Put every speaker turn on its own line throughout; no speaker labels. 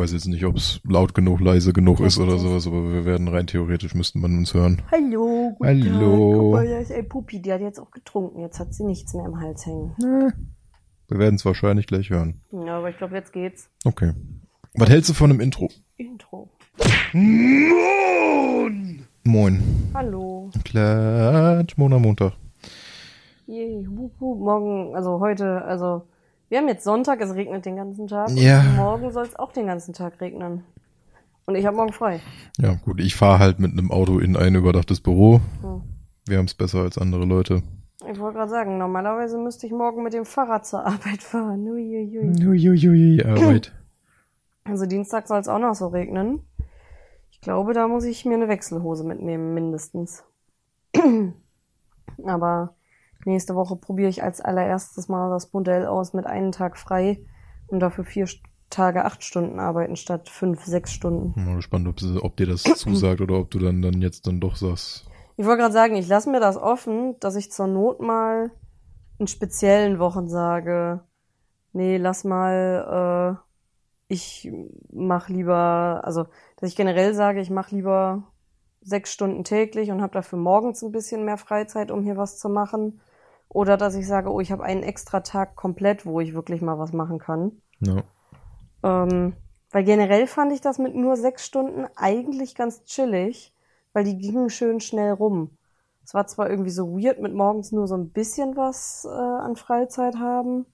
weiß jetzt nicht, ob es laut genug, leise genug ist oder sowas, aber wir werden rein theoretisch müsste man uns hören.
Hallo, guten
Hallo.
Tag. Guck mal, da ist ein Puppi, die hat jetzt auch getrunken. Jetzt hat sie nichts mehr im Hals hängen.
Wir werden es wahrscheinlich gleich hören.
Ja, aber ich glaube, jetzt geht's.
Okay. Was hältst du von einem Intro?
Intro.
Moin.
Hallo.
Klatsch, Mona Montag.
Yay, wup, wup. Morgen, also heute, also wir haben jetzt Sonntag, es regnet den ganzen Tag.
Ja.
Und morgen soll es auch den ganzen Tag regnen. Und ich habe morgen frei.
Ja, gut, ich fahre halt mit einem Auto in ein überdachtes Büro.
Hm.
Wir haben es besser als andere Leute.
Ich wollte gerade sagen, normalerweise müsste ich morgen mit dem Fahrrad zur Arbeit fahren. Uiuiui.
Uiuiui, Arbeit.
Also Dienstag soll es auch noch so regnen. Ich glaube, da muss ich mir eine Wechselhose mitnehmen, mindestens. Aber nächste Woche probiere ich als allererstes mal das Modell aus mit einem Tag frei und dafür vier Tage acht Stunden arbeiten statt fünf, sechs Stunden.
Mal gespannt, ob, sie- ob dir das zusagt oder ob du dann, dann jetzt dann doch sagst.
Ich wollte gerade sagen, ich lasse mir das offen, dass ich zur Not mal in speziellen Wochen sage, nee, lass mal, äh, ich mach lieber, also dass ich generell sage, ich mache lieber sechs Stunden täglich und habe dafür morgens ein bisschen mehr Freizeit, um hier was zu machen. Oder dass ich sage, oh, ich habe einen extra Tag komplett, wo ich wirklich mal was machen kann.
Ja.
Ähm, weil generell fand ich das mit nur sechs Stunden eigentlich ganz chillig, weil die gingen schön schnell rum. Es war zwar irgendwie so weird mit morgens nur so ein bisschen was äh, an Freizeit haben,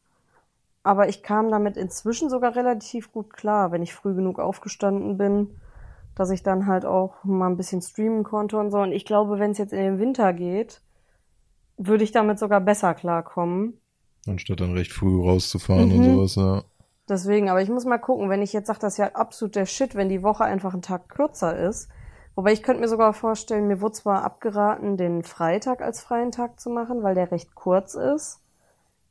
aber ich kam damit inzwischen sogar relativ gut klar, wenn ich früh genug aufgestanden bin, dass ich dann halt auch mal ein bisschen streamen konnte und so. Und ich glaube, wenn es jetzt in den Winter geht, würde ich damit sogar besser klarkommen.
Anstatt dann recht früh rauszufahren und
Mhm.
sowas, ja.
Deswegen, aber ich muss mal gucken, wenn ich jetzt sage, das ist ja absolut der Shit, wenn die Woche einfach einen Tag kürzer ist. Wobei ich könnte mir sogar vorstellen, mir wurde zwar abgeraten, den Freitag als freien Tag zu machen, weil der recht kurz ist.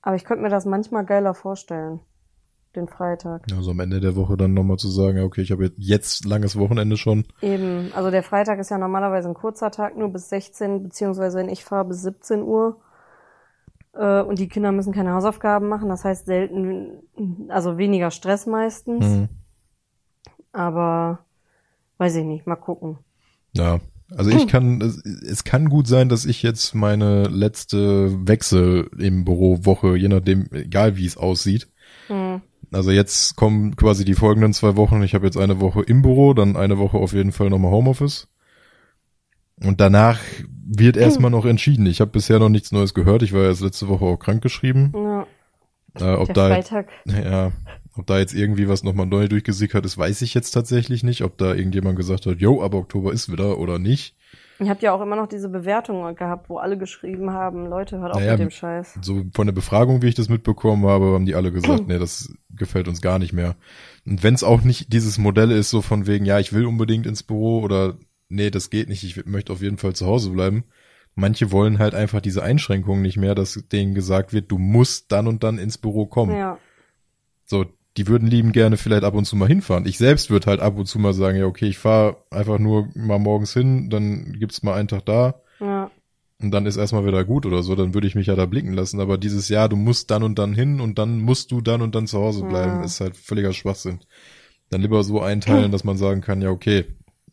Aber ich könnte mir das manchmal geiler vorstellen. Den Freitag.
Also am Ende der Woche dann nochmal zu sagen, okay, ich habe jetzt, langes Wochenende schon.
Eben, also der Freitag ist ja normalerweise ein kurzer Tag, nur bis 16, beziehungsweise wenn ich fahre, bis 17 Uhr. Äh, Und die Kinder müssen keine Hausaufgaben machen, das heißt selten, also weniger Stress meistens.
Mhm.
Aber weiß ich nicht, mal gucken.
Ja, also ich kann, es, es kann gut sein, dass ich jetzt meine letzte Wechsel im Büro Woche, je nachdem, egal wie es aussieht. Also jetzt kommen quasi die folgenden zwei Wochen. Ich habe jetzt eine Woche im Büro, dann eine Woche auf jeden Fall nochmal Homeoffice. Und danach wird erstmal noch entschieden. Ich habe bisher noch nichts Neues gehört. Ich war ja erst letzte Woche auch krankgeschrieben.
Ja,
Äh, ob
der
da
Freitag.
ja, ob da jetzt irgendwie was nochmal neu durchgesickert ist, weiß ich jetzt tatsächlich nicht. Ob da irgendjemand gesagt hat, yo, aber Oktober ist wieder oder nicht.
Ihr habt ja auch immer noch diese Bewertungen gehabt, wo alle geschrieben haben, Leute, hört auf
Naja,
mit dem Scheiß.
So von der Befragung, wie ich das mitbekommen habe, haben die alle gesagt, nee, das gefällt uns gar nicht mehr. Und wenn es auch nicht dieses Modell ist, so von wegen, ja, ich will unbedingt ins Büro oder nee, das geht nicht, ich möchte auf jeden Fall zu Hause bleiben. Manche wollen halt einfach diese Einschränkungen nicht mehr, dass denen gesagt wird, du musst dann und dann ins Büro kommen.
Ja,
So, die würden lieben gerne vielleicht ab und zu mal hinfahren. Ich selbst würde halt ab und zu mal sagen, ja, okay, ich fahre einfach nur mal morgens hin, dann gibt's mal einen Tag da
ja,
und dann ist erstmal wieder gut oder so, dann würde ich mich ja da blicken lassen. Aber dieses Jahr, du musst dann und dann hin und dann musst du dann und dann zu Hause bleiben,
Ja.
ist halt völliger Schwachsinn. Dann lieber so einteilen, dass man sagen kann, ja, okay,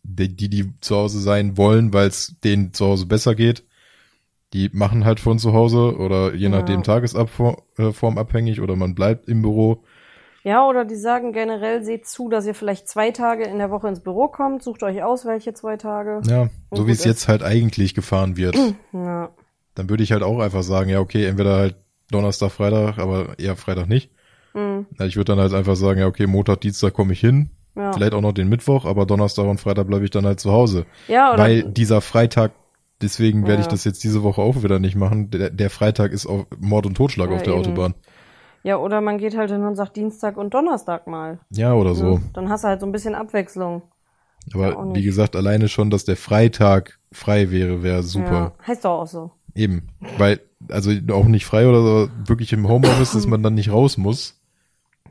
die, die, die zu Hause sein wollen, weil es denen zu Hause besser geht, die machen halt von zu Hause oder je
Ja.
nachdem Tagesform abhängig oder man bleibt im Büro.
Ja, oder die sagen generell, seht zu, dass ihr vielleicht zwei Tage in der Woche ins Büro kommt, sucht euch aus, welche zwei Tage.
Ja, so wie es
ist.
jetzt halt eigentlich gefahren wird.
Ja,
Dann würde ich halt auch einfach sagen, ja, okay, entweder halt Donnerstag, Freitag, aber eher Freitag nicht.
hm,
Ja, ich würde dann halt einfach sagen, ja, okay, Montag, Dienstag komme ich hin.
ja.
Vielleicht auch noch den Mittwoch, aber Donnerstag und Freitag bleibe ich dann halt zu Hause.
ja, oder
Weil dieser Freitag, deswegen werde ich das jetzt diese Woche auch wieder nicht machen. Der, der Freitag ist auf Mord und Totschlag
Ja,
auf der
eben.
Autobahn.
Ja, oder man geht halt hin und sagt Dienstag und Donnerstag mal.
Ja, oder so.
Ne? Dann hast du halt so ein bisschen Abwechslung. Ja,
Aber
nicht.
wie gesagt, alleine schon, dass der Freitag frei wäre, wäre super.
Ja, heißt doch auch so.
Eben. Weil, also auch nicht frei oder so, wirklich im Homeoffice, dass man dann nicht raus muss.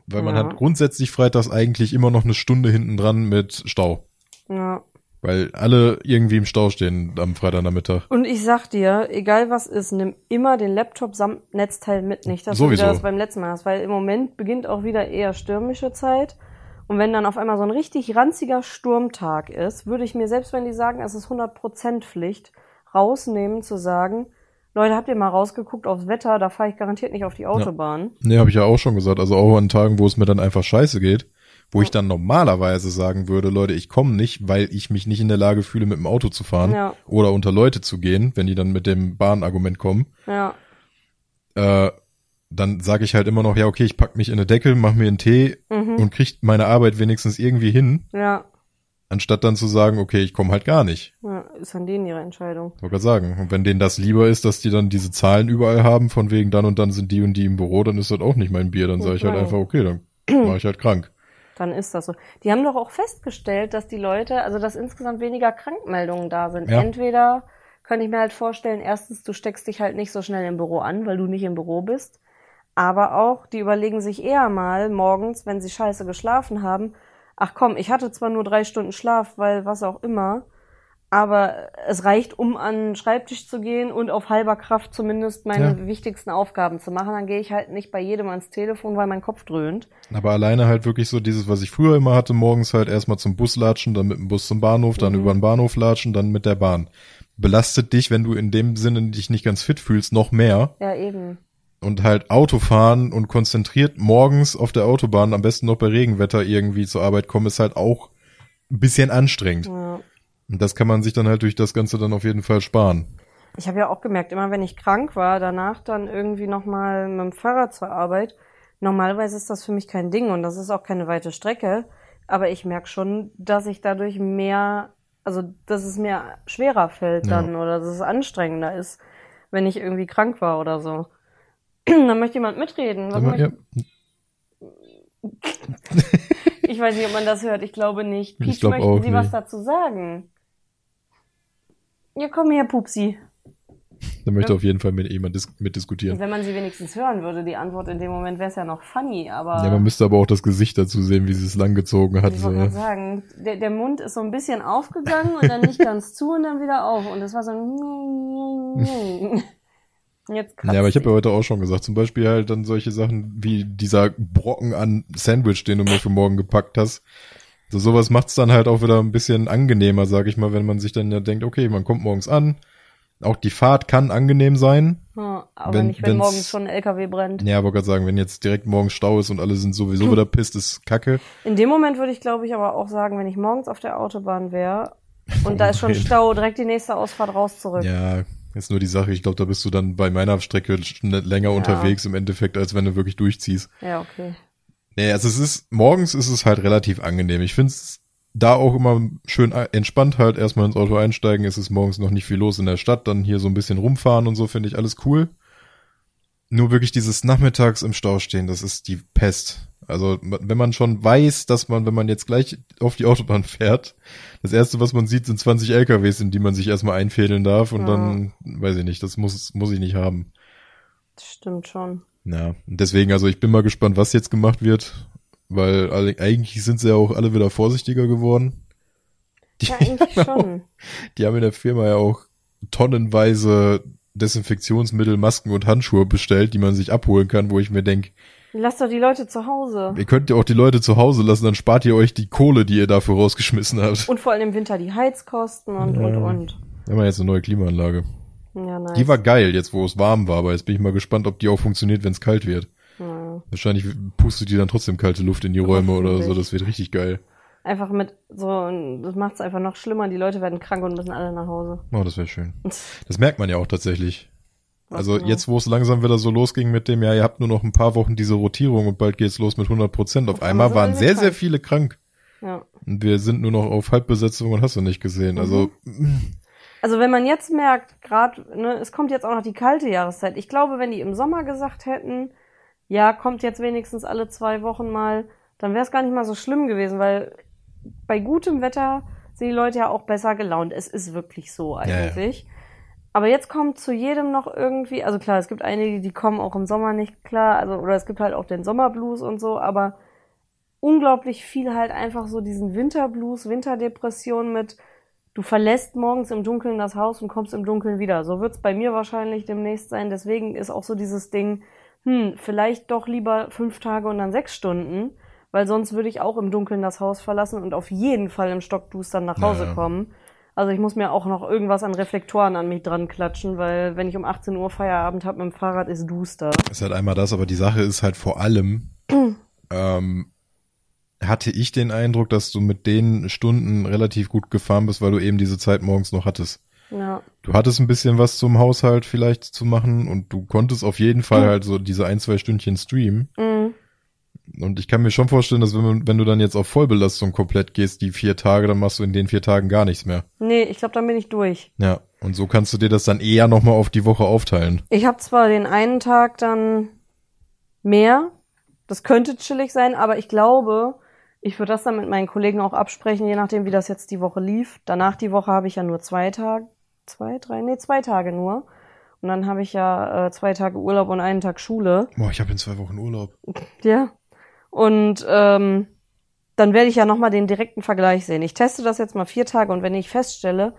Weil man
Ja.
hat grundsätzlich freitags eigentlich immer noch eine Stunde hinten dran mit Stau.
Ja.
Weil alle irgendwie im Stau stehen am Freitagnachmittag.
Und ich sag dir, egal was ist, nimm immer den Laptop samt Netzteil mit. Nicht, dass du
Sowieso.
wieder das beim letzten Mal hast. Weil im Moment beginnt auch wieder eher stürmische Zeit. Und wenn dann auf einmal so ein richtig ranziger Sturmtag ist, würde ich mir, selbst wenn die sagen, es ist 100% Pflicht, rausnehmen zu sagen, Leute, habt ihr mal rausgeguckt aufs Wetter, da fahre ich garantiert nicht auf die Autobahn.
Nee, habe ich ja auch schon gesagt. Also auch an Tagen, wo es mir dann einfach scheiße geht, wo ich dann normalerweise sagen würde, Leute, ich komme nicht, weil ich mich nicht in der Lage fühle, mit dem Auto zu fahren
Ja.
oder unter Leute zu gehen, wenn die dann mit dem Bahnargument kommen.
Ja,
Äh, dann sage ich halt immer noch, ja, okay, ich pack mich in eine Deckel, mach mir einen Tee
Mhm.
und krieg meine Arbeit wenigstens irgendwie hin,
ja,
anstatt dann zu sagen, okay, ich komme halt gar nicht.
ja, ist an denen ihre Entscheidung.
Wollte gerade sagen. Und wenn denen das lieber ist, dass die dann diese Zahlen überall haben, von wegen dann und dann sind die und die im Büro, dann ist das auch nicht mein Bier. Dann sage ich halt
Okay.
einfach, okay, dann mache ich halt krank.
Dann ist das so. Die haben doch auch festgestellt, dass die Leute, also dass insgesamt weniger Krankmeldungen da sind.
Ja.
Entweder könnte ich mir halt vorstellen, erstens, du steckst dich halt nicht so schnell im Büro an, weil du nicht im Büro bist. Aber auch, die überlegen sich eher mal morgens, wenn sie scheiße geschlafen haben, ach komm, ich hatte zwar nur drei Stunden Schlaf, weil was auch immer, aber es reicht, um an den Schreibtisch zu gehen und auf halber Kraft zumindest meine
Ja.
wichtigsten Aufgaben zu machen. Dann gehe ich halt nicht bei jedem ans Telefon, weil mein Kopf dröhnt.
Aber alleine halt wirklich so dieses, was ich früher immer hatte, morgens halt erstmal zum Bus latschen, dann mit dem Bus zum Bahnhof, dann
Mhm.
über den Bahnhof latschen, dann mit der Bahn. Belastet dich, wenn du in dem Sinne dich nicht ganz fit fühlst, noch mehr.
Ja, eben.
Und halt Auto fahren und konzentriert morgens auf der Autobahn, am besten noch bei Regenwetter irgendwie zur Arbeit kommen, ist halt auch ein bisschen anstrengend.
Ja.
Und das kann man sich dann halt durch das Ganze dann auf jeden Fall sparen.
Ich habe ja auch gemerkt, immer wenn ich krank war, danach dann irgendwie nochmal mit dem Fahrrad zur Arbeit. Normalerweise ist das für mich kein Ding und das ist auch keine weite Strecke. Aber ich merke schon, dass ich dadurch mehr, also dass es mir schwerer fällt
Ja.
dann oder dass es anstrengender ist, wenn ich irgendwie krank war oder so. dann möchte jemand mitreden. Was
ja,
Ich weiß nicht, ob man das hört. Ich glaube nicht.
Ich
Peach,
glaub
möchten Sie was
nicht.
dazu sagen? Ja, komm her, Pupsi.
da möchte
Ja.
auf jeden Fall mit jemand dis mitdiskutieren.
Wenn man sie wenigstens hören würde, die Antwort in dem Moment wäre es ja noch funny, aber
Ja, man müsste aber auch das Gesicht dazu sehen, wie sie es langgezogen hat.
ich wollte sagen, der, der Mund ist so ein bisschen aufgegangen und dann nicht ganz zu und dann wieder auf. Und das war so ein Jetzt
Ja, aber ich habe ja heute auch schon gesagt, zum Beispiel halt dann solche Sachen wie dieser Brocken an Sandwich, den du mir für morgen gepackt hast. So sowas macht's dann halt auch wieder ein bisschen angenehmer, sag ich mal, wenn man sich dann ja denkt, okay, man kommt morgens an. Auch die Fahrt kann angenehm sein.
Ja, aber
wenn-
nicht, wenn morgens schon ein LKW brennt.
Ja, aber gerade sagen, wenn jetzt direkt morgens Stau ist und alle sind sowieso wieder pisst, ist kacke.
In dem Moment würde ich, glaube ich, aber auch sagen, wenn ich morgens auf der Autobahn wäre und da ist schon. Stau, direkt die nächste Ausfahrt raus zurück.
Ja, ist nur die Sache. Ich glaube, da bist du dann bei meiner Strecke länger
Ja.
unterwegs im Endeffekt, als wenn du wirklich durchziehst.
Ja, okay.
Nee, also es ist, morgens ist es halt relativ angenehm. Ich finde es da auch immer schön entspannt halt erstmal ins Auto einsteigen. Es ist morgens noch nicht viel los in der Stadt, dann hier so ein bisschen rumfahren und so finde ich alles cool. Nur wirklich dieses Nachmittags im Stau stehen, das ist die Pest. Also wenn man schon weiß, dass man, wenn man jetzt gleich auf die Autobahn fährt, das erste, was man sieht, sind 20 LKWs, in die man sich erstmal einfädeln darf und
Ja.
dann, weiß ich nicht, das muss, muss ich nicht haben.
Das stimmt schon.
Ja, deswegen, also ich bin mal gespannt, was jetzt gemacht wird, weil alle, eigentlich sind sie ja auch alle wieder vorsichtiger geworden. Die,
Ja, eigentlich
haben auch,
schon.
die haben in der Firma ja auch tonnenweise Desinfektionsmittel, Masken und Handschuhe bestellt, die man sich abholen kann, wo ich mir denke,
Lasst doch die Leute zu Hause.
ihr könnt ja auch die Leute zu Hause lassen, dann spart ihr euch die Kohle, die ihr dafür rausgeschmissen habt.
Und vor allem im Winter die Heizkosten und,
Ja.
und, und.
Wir haben jetzt eine neue Klimaanlage.
Ja, nice.
Die war geil, jetzt wo es warm war, aber jetzt bin ich mal gespannt, ob die auch funktioniert, wenn es kalt wird.
ja.
Wahrscheinlich pustet die dann trotzdem kalte Luft in die Räume oder so, das wird richtig geil.
Einfach mit so, das macht es einfach noch schlimmer. Die Leute werden krank und müssen alle nach Hause.
Oh, das wäre schön. Das merkt man ja auch tatsächlich. Also
genau?
jetzt, wo es langsam wieder so losging mit dem, ja, ihr habt nur noch ein paar Wochen diese Rotierung und bald geht's los mit 100 Prozent. Auf einmal waren sehr,
alle
sehr
krank.
viele krank.
Ja.
Und wir sind nur noch auf Halbbesetzung und hast du nicht gesehen. Also,
Also wenn man jetzt merkt, gerade, ne, es kommt jetzt auch noch die kalte Jahreszeit. Ich glaube, wenn die im Sommer gesagt hätten, ja, kommt jetzt wenigstens alle zwei Wochen mal, dann wäre es gar nicht mal so schlimm gewesen, weil bei gutem Wetter sind die Leute ja auch besser gelaunt. Es ist wirklich so
Ja, ja.
eigentlich. Aber jetzt kommt zu jedem noch irgendwie, also klar, es gibt einige, die kommen auch im Sommer nicht klar, also oder es gibt halt auch den Sommerblues und so, aber unglaublich viel halt einfach so diesen Winterblues, Winterdepression mit du verlässt morgens im Dunkeln das Haus und kommst im Dunkeln wieder. So wird's bei mir wahrscheinlich demnächst sein. Deswegen ist auch so dieses Ding, hm, vielleicht doch lieber fünf Tage und dann sechs Stunden, weil sonst würde ich auch im Dunkeln das Haus verlassen und auf jeden Fall im Stockdustern nach Hause
Ja.
kommen. Also ich muss mir auch noch irgendwas an Reflektoren an mich dran klatschen, weil wenn ich um 18 Uhr Feierabend habe mit dem Fahrrad, ist duster.
Ist halt einmal das, aber die Sache ist halt vor allem, ähm, hatte ich den Eindruck, dass du mit den Stunden relativ gut gefahren bist, weil du eben diese Zeit morgens noch hattest.
Ja,
Du hattest ein bisschen was zum Haushalt vielleicht zu machen und du konntest auf jeden Fall halt so diese ein, zwei Stündchen streamen.
mhm.
Und ich kann mir schon vorstellen, dass wenn, wenn du dann jetzt auf Vollbelastung komplett gehst, die vier Tage, dann machst du in den vier Tagen gar nichts mehr.
nee, ich glaube, dann bin ich durch.
Ja. Und so kannst du dir das dann eher nochmal auf die Woche aufteilen.
Ich habe zwar den einen Tag dann mehr, das könnte chillig sein, aber ich glaube, ich würde das dann mit meinen Kollegen auch absprechen, je nachdem, wie das jetzt die Woche lief. Danach die Woche habe ich ja nur zwei Tage, zwei, drei, nee, zwei Tage nur. Und dann habe ich ja äh, zwei Tage Urlaub und einen Tag Schule.
Boah, ich habe in zwei Wochen Urlaub.
Ja. Und ähm, dann werde ich ja nochmal den direkten Vergleich sehen. Ich teste das jetzt mal vier Tage und wenn ich feststelle,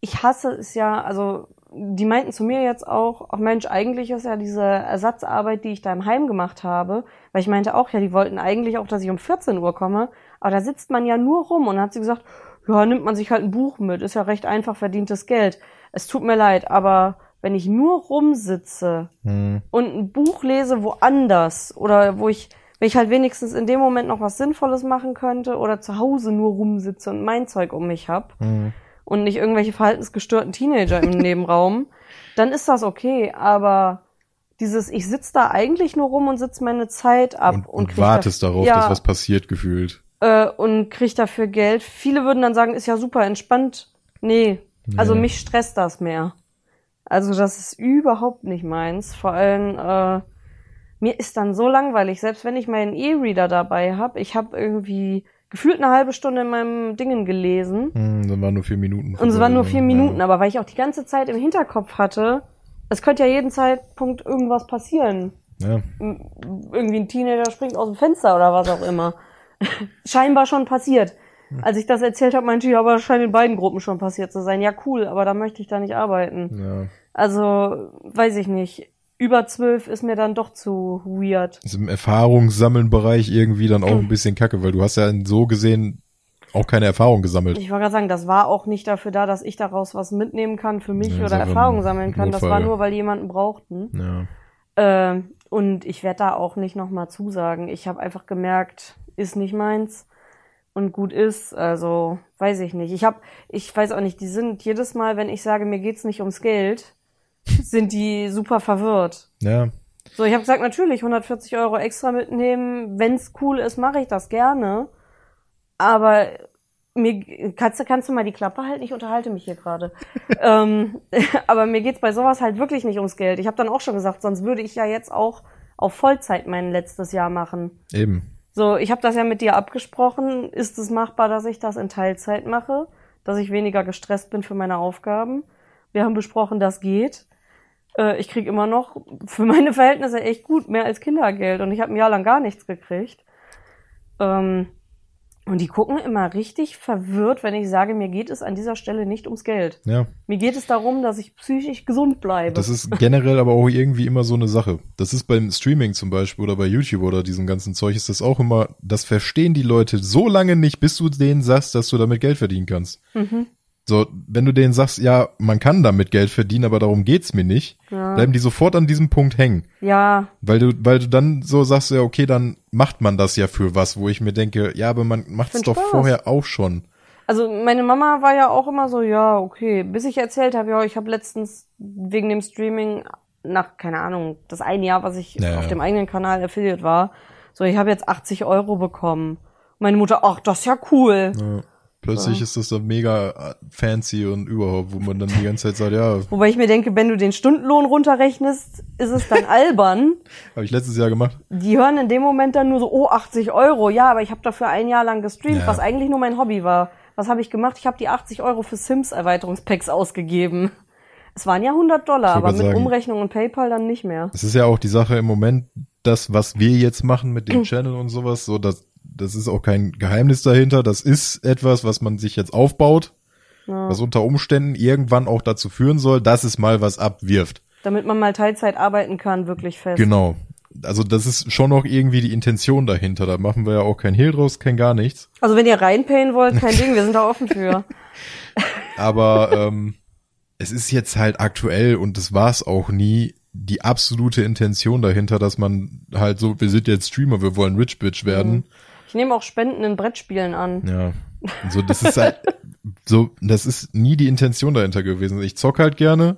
ich hasse es ja, also die meinten zu mir jetzt auch, ach Mensch, eigentlich ist ja diese Ersatzarbeit, die ich da im Heim gemacht habe, weil ich meinte auch, ja, die wollten eigentlich auch, dass ich um 14 Uhr komme, aber da sitzt man ja nur rum und dann hat sie gesagt, ja, nimmt man sich halt ein Buch mit, ist ja recht einfach verdientes Geld. Es tut mir leid, aber wenn ich nur rumsitze
Hm.
und ein Buch lese woanders oder wo ich, wenn ich halt wenigstens in dem Moment noch was Sinnvolles machen könnte oder zu Hause nur rumsitze und mein Zeug um mich hab
Hm.
Und nicht irgendwelche verhaltensgestörten Teenager im Nebenraum, dann ist das okay. Aber dieses, ich sitz da eigentlich nur rum und sitz meine Zeit ab
Und,
und,
und wartest
da,
darauf,
ja,
dass was passiert, gefühlt.
äh, und krieg dafür Geld. Viele würden dann sagen, ist ja super entspannt. Nee, also
Nee.
mich stresst das mehr. Also das ist überhaupt nicht meins. Vor allem äh, mir ist dann so langweilig, selbst wenn ich meinen E-Reader dabei habe. Ich habe irgendwie gefühlt eine halbe Stunde in meinem Dingen gelesen
Hm, dann waren nur vier Minuten.
und es waren nur vier
Ja.
Minuten, aber weil ich auch die ganze Zeit im Hinterkopf hatte, es könnte ja jeden Zeitpunkt irgendwas passieren.
Ja.
Irgendwie ein Teenager springt aus dem Fenster oder was auch immer. Scheinbar schon passiert. Als ich das erzählt habe, meinte ich, aber das scheint in beiden Gruppen schon passiert zu sein. Ja, cool, aber da möchte ich da nicht arbeiten.
ja.
Also, weiß ich nicht. Über zwölf ist mir dann doch zu weird.
Ist im Erfahrungssammeln-Bereich irgendwie dann auch ein bisschen kacke, weil du hast ja so gesehen auch keine Erfahrung gesammelt.
Ich wollte gerade sagen, das war auch nicht dafür da, dass ich daraus was mitnehmen kann für mich
Ja,
oder Erfahrung sammeln kann. Das war
Notfall.
nur, weil die jemanden brauchten.
Ja.
Ähm, und ich werde da auch nicht nochmal zusagen. Ich habe einfach gemerkt, ist nicht meins und gut ist. Also weiß ich nicht. Ich habe, ich weiß auch nicht. Die sind jedes Mal, wenn ich sage, mir geht's nicht ums Geld, sind die super verwirrt.
Ja.
So, ich habe gesagt, natürlich 140 Euro extra mitnehmen. Wenn's cool ist, mache ich das gerne. Aber mir kannst du kannst du mal die Klappe halten? Ich unterhalte mich hier gerade. ähm, aber mir geht's bei sowas halt wirklich nicht ums Geld. Ich habe dann auch schon gesagt, sonst würde ich ja jetzt auch auf Vollzeit mein letztes Jahr machen.
Eben.
So, ich habe das ja mit dir abgesprochen. Ist es machbar, dass ich das in Teilzeit mache? Dass ich weniger gestresst bin für meine Aufgaben? Wir haben besprochen, das geht. Äh, ich krieg immer noch für meine Verhältnisse echt gut, mehr als Kindergeld. Und ich habe ein Jahr lang gar nichts gekriegt. Ähm, und die gucken immer richtig verwirrt, wenn ich sage, mir geht es an dieser Stelle nicht ums Geld.
Ja.
Mir geht es darum, dass ich psychisch gesund bleibe.
Das ist generell aber auch irgendwie immer so eine Sache. Das ist beim Streaming zum Beispiel oder bei YouTube oder diesem ganzen Zeug ist das auch immer, das verstehen die Leute so lange nicht, bis du denen sagst, dass du damit Geld verdienen kannst.
mhm.
So, wenn du denen sagst, ja, man kann damit Geld verdienen, aber darum geht's mir nicht,
Ja.
bleiben die sofort an diesem Punkt hängen.
Ja,
Weil du, weil du dann so sagst, ja, okay, dann macht man das ja für was, wo ich mir denke, ja, aber man macht's doch
Spaß.
vorher auch schon.
Also meine Mama war ja auch immer so, ja, okay, bis ich erzählt habe, ja, ich habe letztens wegen dem Streaming nach, keine Ahnung, das ein Jahr, was ich
Ja,
auf dem eigenen Kanal Affiliate war, so, ich habe jetzt 80 Euro bekommen. Meine Mutter, ach, das ist ja cool.
Ja. Plötzlich
Ja.
ist das dann mega äh, fancy und überhaupt, wo man dann die ganze Zeit sagt, ja,
Wobei ich mir denke, wenn du den Stundenlohn runterrechnest, ist es dann albern.
habe ich letztes Jahr gemacht.
Die hören in dem Moment dann nur so, oh, 80 Euro. Ja, aber ich habe dafür ein Jahr lang gestreamt,
Ja.
was eigentlich nur mein Hobby war. Was habe ich gemacht? Ich habe die 80 Euro für Sims-Erweiterungspacks ausgegeben. Es waren ja 100 Dollar, aber mit
sagen-
Umrechnung und PayPal dann nicht mehr.
Es ist ja auch die Sache im Moment, das, was wir jetzt machen mit dem Channel und sowas, so, das, das ist auch kein Geheimnis dahinter. Das ist etwas, was man sich jetzt aufbaut,
Ja.
was unter Umständen irgendwann auch dazu führen soll, dass es mal was abwirft.
Damit man mal Teilzeit arbeiten kann, wirklich fest.
Genau. also das ist schon noch irgendwie die Intention dahinter. Da machen wir ja auch kein Hehl draus, kein gar nichts.
Also wenn ihr reinpayen wollt, kein Ding, wir sind da offen für.
Aber ähm, es ist jetzt halt aktuell und das war es auch nie die absolute Intention dahinter, dass man halt so, wir sind jetzt Streamer, wir wollen Rich Bitch werden.
Ich nehme auch Spenden in Brettspielen an.
Ja. So, das ist halt so, das ist nie die Intention dahinter gewesen. Ich zock halt gerne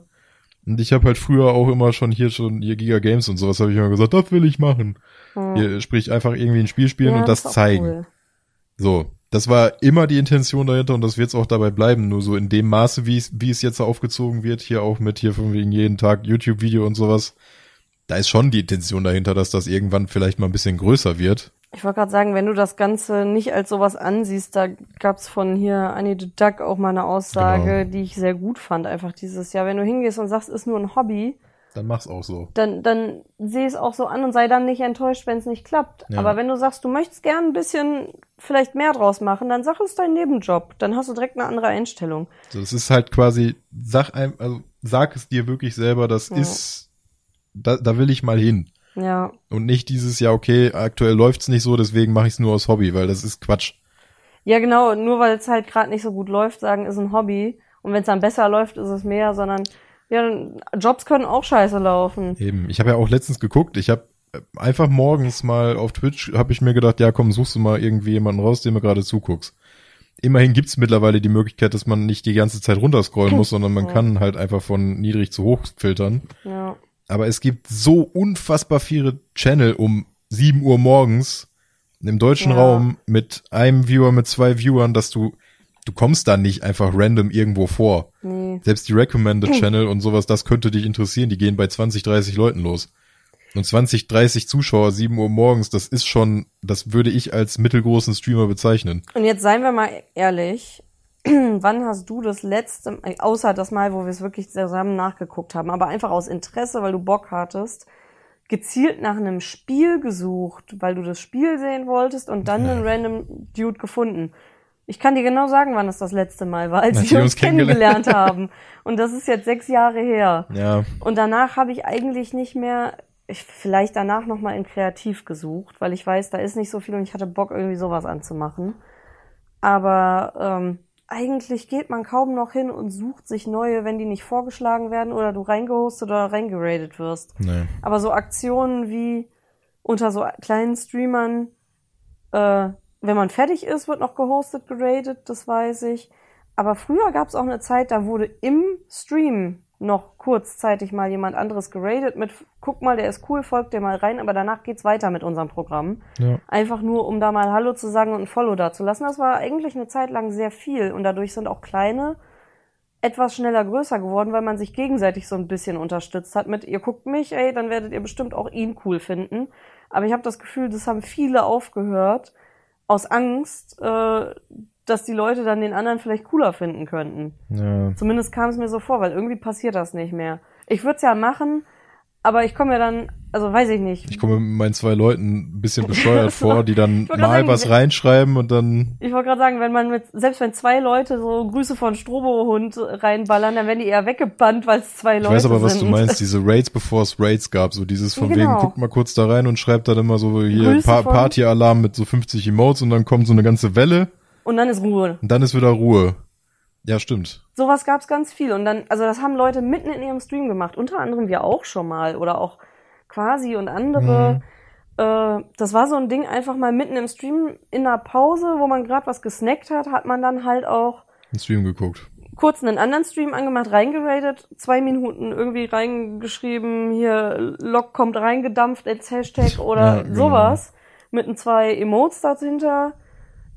und ich habe halt früher auch immer schon hier schon hier Giga Games und sowas habe ich immer gesagt, das will ich machen.
Hm.
Hier, sprich einfach irgendwie ein Spiel spielen
Ja,
und das zeigen.
cool.
So, das war immer die Intention dahinter und das wird es auch dabei bleiben. Nur so in dem Maße, wie es, wie es jetzt aufgezogen wird, hier auch mit hier von wegen jeden Tag YouTube-Video und sowas. Da ist schon die Intention dahinter, dass das irgendwann vielleicht mal ein bisschen größer wird.
Ich wollte gerade sagen, wenn du das Ganze nicht als sowas ansiehst, da gab's von hier Annie the Duck auch mal eine Aussage,
Genau.
die ich sehr gut fand, einfach dieses Jahr. Wenn du hingehst und sagst, ist nur ein Hobby,
Dann mach's auch so.
dann, dann seh es auch so an und sei dann nicht enttäuscht, wenn es nicht klappt.
Ja.
Aber wenn du sagst, du möchtest gern ein bisschen vielleicht mehr draus machen, dann sag es dein Nebenjob. Dann hast du direkt eine andere Einstellung.
So, das ist halt quasi, sag ein, also sag es dir wirklich selber, das
Ja.
ist, da, da will ich mal hin.
Ja,
Und nicht dieses, ja, okay, aktuell läuft's nicht so, deswegen mache ich's nur aus Hobby, weil das ist Quatsch.
Ja, genau, nur weil es halt gerade nicht so gut läuft, sagen, ist ein Hobby. Und wenn es dann besser läuft, ist es mehr, sondern ja, Jobs können auch scheiße laufen.
Eben. Ich habe ja auch letztens geguckt, ich habe einfach morgens mal auf Twitch, habe ich mir gedacht, ja komm, suchst du mal irgendwie jemanden raus, dem du gerade zuguckst. Immerhin gibt's mittlerweile die Möglichkeit, dass man nicht die ganze Zeit runterscrollen muss, sondern man
Ja.
kann halt einfach von niedrig zu hoch filtern.
Ja.
Aber es gibt so unfassbar viele Channel um 7 Uhr morgens im deutschen
Ja.
Raum mit einem Viewer, mit zwei Viewern, dass du, du kommst da nicht einfach random irgendwo vor.
Nee.
Selbst die Recommended Channel und sowas, das könnte dich interessieren, die gehen bei 20, 30 Leuten los. Und 20, 30 Zuschauer, 7 Uhr morgens, das ist schon, das würde ich als mittelgroßen Streamer bezeichnen.
Und jetzt seien wir mal ehrlich. Wann hast du das letzte, äh, außer das Mal, wo wir es wirklich zusammen nachgeguckt haben, aber einfach aus Interesse, weil du Bock hattest, gezielt nach einem Spiel gesucht, weil du das Spiel sehen wolltest und dann einen random Dude gefunden? Ich kann dir genau sagen, wann es das letzte Mal war, als
Als
wir uns
kennengelernt
haben. Und das ist jetzt sechs Jahre her.
Ja,
Und danach habe ich eigentlich nicht mehr, ich, vielleicht danach nochmal in Kreativ gesucht, weil ich weiß, da ist nicht so viel und ich hatte Bock, irgendwie sowas anzumachen. Aber ähm, eigentlich geht man kaum noch hin und sucht sich neue, wenn die nicht vorgeschlagen werden oder du reingehostet oder reingeradet wirst.
nee.
Aber so Aktionen wie unter so kleinen Streamern, äh, wenn man fertig ist, wird noch gehostet, geradet, das weiß ich. Aber früher gab es auch eine Zeit, da wurde im Stream noch kurzzeitig mal jemand anderes geradet mit, guck mal, der ist cool, folgt dir mal rein, aber danach geht's weiter mit unserem Programm.
Ja.
Einfach nur, um da mal Hallo zu sagen und ein Follow da zu lassen. Das war eigentlich eine Zeit lang sehr viel und dadurch sind auch kleine etwas schneller größer geworden, weil man sich gegenseitig so ein bisschen unterstützt hat mit, ihr guckt mich, ey, dann werdet ihr bestimmt auch ihn cool finden. Aber ich habe das Gefühl, das haben viele aufgehört aus Angst, äh, dass die Leute dann den anderen vielleicht cooler finden könnten.
Ja.
Zumindest kam es mir so vor, weil irgendwie passiert das nicht mehr. Ich würde es ja machen, aber ich komme ja dann, also weiß ich nicht.
Ich komme mit meinen zwei Leuten ein bisschen bescheuert vor, die dann
Ich
mal
sagen,
was reinschreiben und dann
Ich wollte gerade sagen, wenn man mit, selbst wenn zwei Leute so Grüße von Strobohund reinballern, dann werden die eher weggebannt, weil es zwei
Ich
Leute
weiß aber, was
sind.
du meinst, diese Raids, bevor es Raids gab, so dieses von
Ja,
wegen,
genau.
guckt mal kurz da rein und schreibt dann immer so hier pa Partyalarm mit so 50 Emotes und dann kommt so eine ganze Welle
Und dann ist Ruhe.
und dann ist wieder Ruhe. Ja, stimmt.
Sowas gab's ganz viel. Und dann, also das haben Leute mitten in ihrem Stream gemacht. Unter anderem wir auch schon mal. Oder auch Quasi und andere. Äh, das war so ein Ding, einfach mal mitten im Stream in einer Pause, wo man gerade was gesnackt hat, hat man dann halt auch
Den Stream geguckt.
kurz einen anderen Stream angemacht, reingeradet, zwei Minuten irgendwie reingeschrieben, hier Log kommt reingedampft als Hashtag oder
Ja, genau.
sowas. Mit ein zwei Emotes dahinter.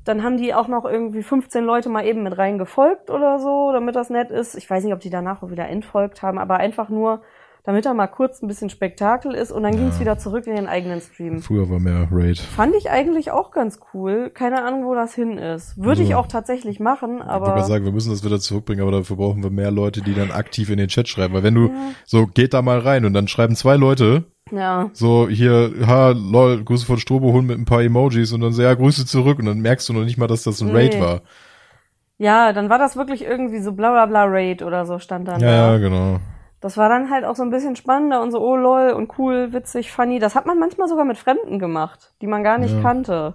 Dann haben die auch noch irgendwie 15 Leute mal eben mit reingefolgt oder so, damit das nett ist. Ich weiß nicht, ob die danach auch wieder entfolgt haben, aber einfach nur, damit da mal kurz ein bisschen Spektakel ist und dann ging's wieder zurück in den eigenen Stream.
Früher war mehr Raid.
Fand ich eigentlich auch ganz cool. Keine Ahnung, wo das hin ist. Würde ich
Also,
auch tatsächlich machen,
Ich
aber.
gerade sagen, wir müssen das wieder zurückbringen, aber dafür brauchen wir mehr Leute, die dann aktiv in den Chat schreiben. Weil wenn du so, geht da mal rein und dann schreiben zwei Leute,
Ja.
so hier, ha, lol, Grüße von Strobohund mit ein paar Emojis und dann so, ja, Grüße zurück und dann merkst du noch nicht mal, dass das ein Raid
Nee.
war.
Ja, dann war das wirklich irgendwie so bla bla bla Raid oder so stand dann
Ja,
da.
ja, genau.
Das war dann halt auch so ein bisschen spannender und so, oh lol und cool, witzig, funny. Das hat man manchmal sogar mit Fremden gemacht, die man gar nicht
Ja.
kannte.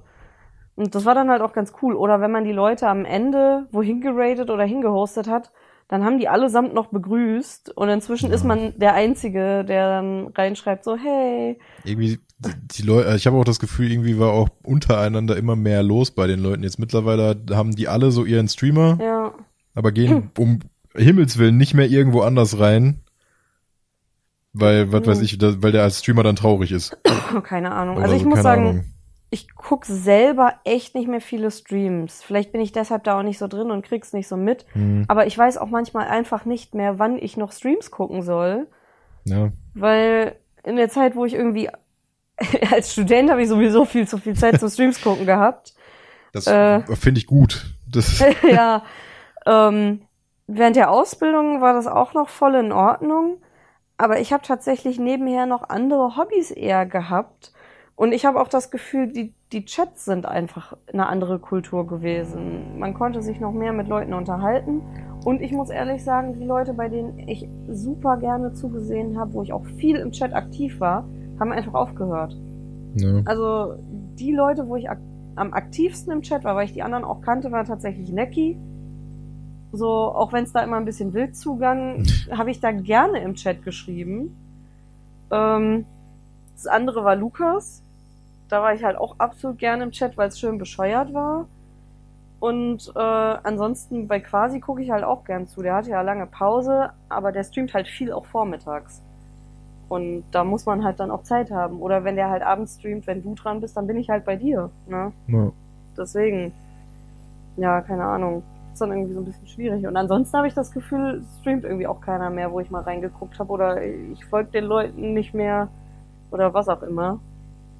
Und das war dann halt auch ganz cool. Oder wenn man die Leute am Ende wohin geratet oder hingehostet hat, dann haben die allesamt noch begrüßt. Und inzwischen
Ja.
ist man der Einzige, der dann reinschreibt so, hey.
Irgendwie, die, die Leute, ich habe auch das Gefühl, irgendwie war auch untereinander immer mehr los bei den Leuten. Jetzt mittlerweile haben die alle so ihren Streamer,
Ja,
aber gehen um Himmels Willen nicht mehr irgendwo anders rein. Weil, was
Mhm.
weiß ich, da, weil der als Streamer dann traurig ist.
keine Ahnung.
Oder
Also ich
so,
muss sagen,
Ahnung.
ich guck selber echt nicht mehr viele Streams. Vielleicht bin ich deshalb da auch nicht so drin und krieg's nicht so mit.
Hm,
Aber ich weiß auch manchmal einfach nicht mehr, wann ich noch Streams gucken soll.
ja.
Weil in der Zeit, wo ich irgendwie als Student habe ich sowieso viel zu viel Zeit zum Streams gucken gehabt.
Das
Äh.
finde ich gut. Das,
ja. Ähm, während der Ausbildung war das auch noch voll in Ordnung. Aber ich habe tatsächlich nebenher noch andere Hobbys eher gehabt. Und ich habe auch das Gefühl, die, die Chats sind einfach eine andere Kultur gewesen. Man konnte sich noch mehr mit Leuten unterhalten. Und ich muss ehrlich sagen, die Leute, bei denen ich super gerne zugesehen habe, wo ich auch viel im Chat aktiv war, haben einfach aufgehört.
ja.
Also die Leute, wo ich ak am aktivsten im Chat war, weil ich die anderen auch kannte, war tatsächlich Necki. So, auch wenn es da immer ein bisschen wild zugang, habe ich da gerne im Chat geschrieben. Ähm, das andere war Lukas. Da war ich halt auch absolut gerne im Chat, weil es schön bescheuert war. Und äh, ansonsten bei Quasi gucke ich halt auch gern zu. Der hatte ja lange Pause, aber der streamt halt viel auch vormittags. Und da muss man halt dann auch Zeit haben. Oder wenn der halt abends streamt, wenn du dran bist, dann bin ich halt bei dir. Ne?
ja.
Deswegen, ja, keine Ahnung. Ist dann irgendwie so ein bisschen schwierig. Und ansonsten habe ich das Gefühl, streamt irgendwie auch keiner mehr, wo ich mal reingeguckt habe. Oder ich folge den Leuten nicht mehr. Oder was auch immer.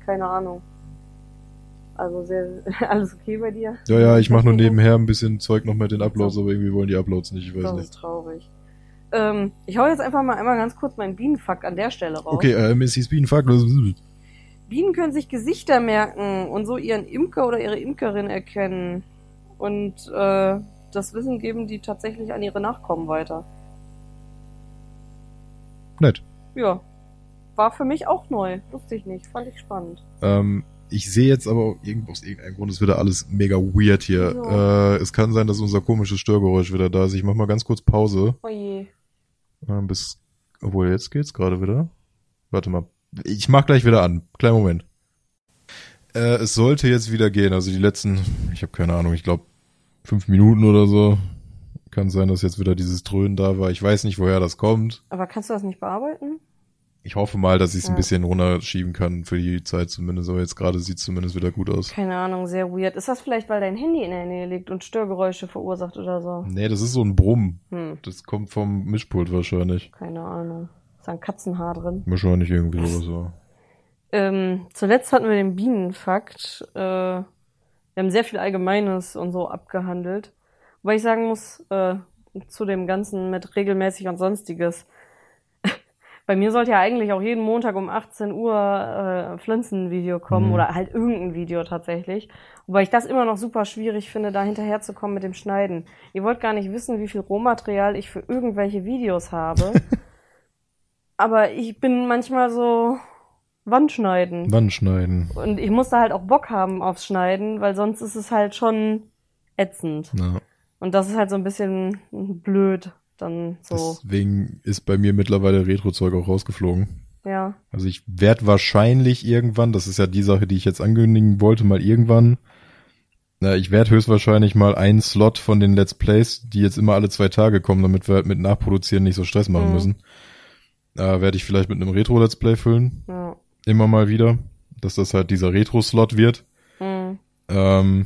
Keine Ahnung. Also sehr, alles okay bei dir?
Ja, ja, ich mache nur nebenher ein bisschen Zeug noch mit den Uploads, aber irgendwie wollen die Uploads nicht, ich weiß
Das
nicht.
ist traurig. Ähm, ich hau jetzt einfach mal einmal ganz kurz meinen Bienenfuck an der Stelle raus.
Okay, äh, Mrs. Bean, fuck.
Bienen können sich Gesichter merken und so ihren Imker oder ihre Imkerin erkennen. Und äh, das Wissen geben die tatsächlich an ihre Nachkommen weiter.
Nett.
Ja. War für mich auch neu. Wusste ich nicht. Fand ich spannend.
Ähm, ich sehe jetzt aber aus irgendeinem Grund ist wieder alles mega weird hier.
Wieso?
Äh, es kann sein, dass unser komisches Störgeräusch wieder da ist. Ich mach mal ganz kurz Pause.
Oh je.
Äh, bis, obwohl jetzt geht's gerade wieder. Warte mal. Ich mach gleich wieder an. Kleinen Moment. Äh, es sollte jetzt wieder gehen. Also die letzten, ich habe keine Ahnung, ich glaube fünf Minuten oder so. Kann sein, dass jetzt wieder dieses Dröhnen da war. Ich weiß nicht, woher das kommt.
Aber kannst du das nicht bearbeiten?
Ich hoffe mal, dass ich es ein
Ja.
bisschen runterschieben kann für die Zeit zumindest. Aber jetzt gerade sieht zumindest wieder gut aus.
Keine Ahnung, sehr weird. Ist das vielleicht, weil dein Handy in der Nähe liegt und Störgeräusche verursacht oder so?
Nee, das ist so ein Brumm.
Hm,
Das kommt vom Mischpult wahrscheinlich.
keine Ahnung. Ist da ein Katzenhaar drin?
Wahrscheinlich irgendwie sowas so.
Ähm, zuletzt hatten wir den Bienenfakt. Äh, wir haben sehr viel Allgemeines und so abgehandelt. Wobei ich sagen muss, äh, zu dem Ganzen mit regelmäßig und sonstiges. Bei mir sollte ja eigentlich auch jeden Montag um 18 Uhr äh, Pflanzenvideo kommen
Mhm.
oder halt irgendein Video tatsächlich. Wobei ich das immer noch super schwierig finde, da hinterherzukommen mit dem Schneiden. Ihr wollt gar nicht wissen, wie viel Rohmaterial ich für irgendwelche Videos habe. Aber ich bin manchmal so Wandschneiden.
Wann schneiden?
Und ich muss da halt auch Bock haben aufs Schneiden, weil sonst ist es halt schon ätzend.
Ja.
Und das ist halt so ein bisschen blöd, dann so.
Deswegen ist bei mir mittlerweile Retro-Zeug auch rausgeflogen.
ja.
Also ich werde wahrscheinlich irgendwann, das ist ja die Sache, die ich jetzt ankündigen wollte, mal irgendwann, na, ich werde höchstwahrscheinlich mal einen Slot von den Let's Plays, die jetzt immer alle zwei Tage kommen, damit wir halt mit Nachproduzieren nicht so Stress machen
Mhm.
müssen, äh, werde ich vielleicht mit einem Retro-Let's Play füllen.
Ja.
Immer mal wieder. Dass das halt dieser Retro-Slot wird.
Hm.
Ähm,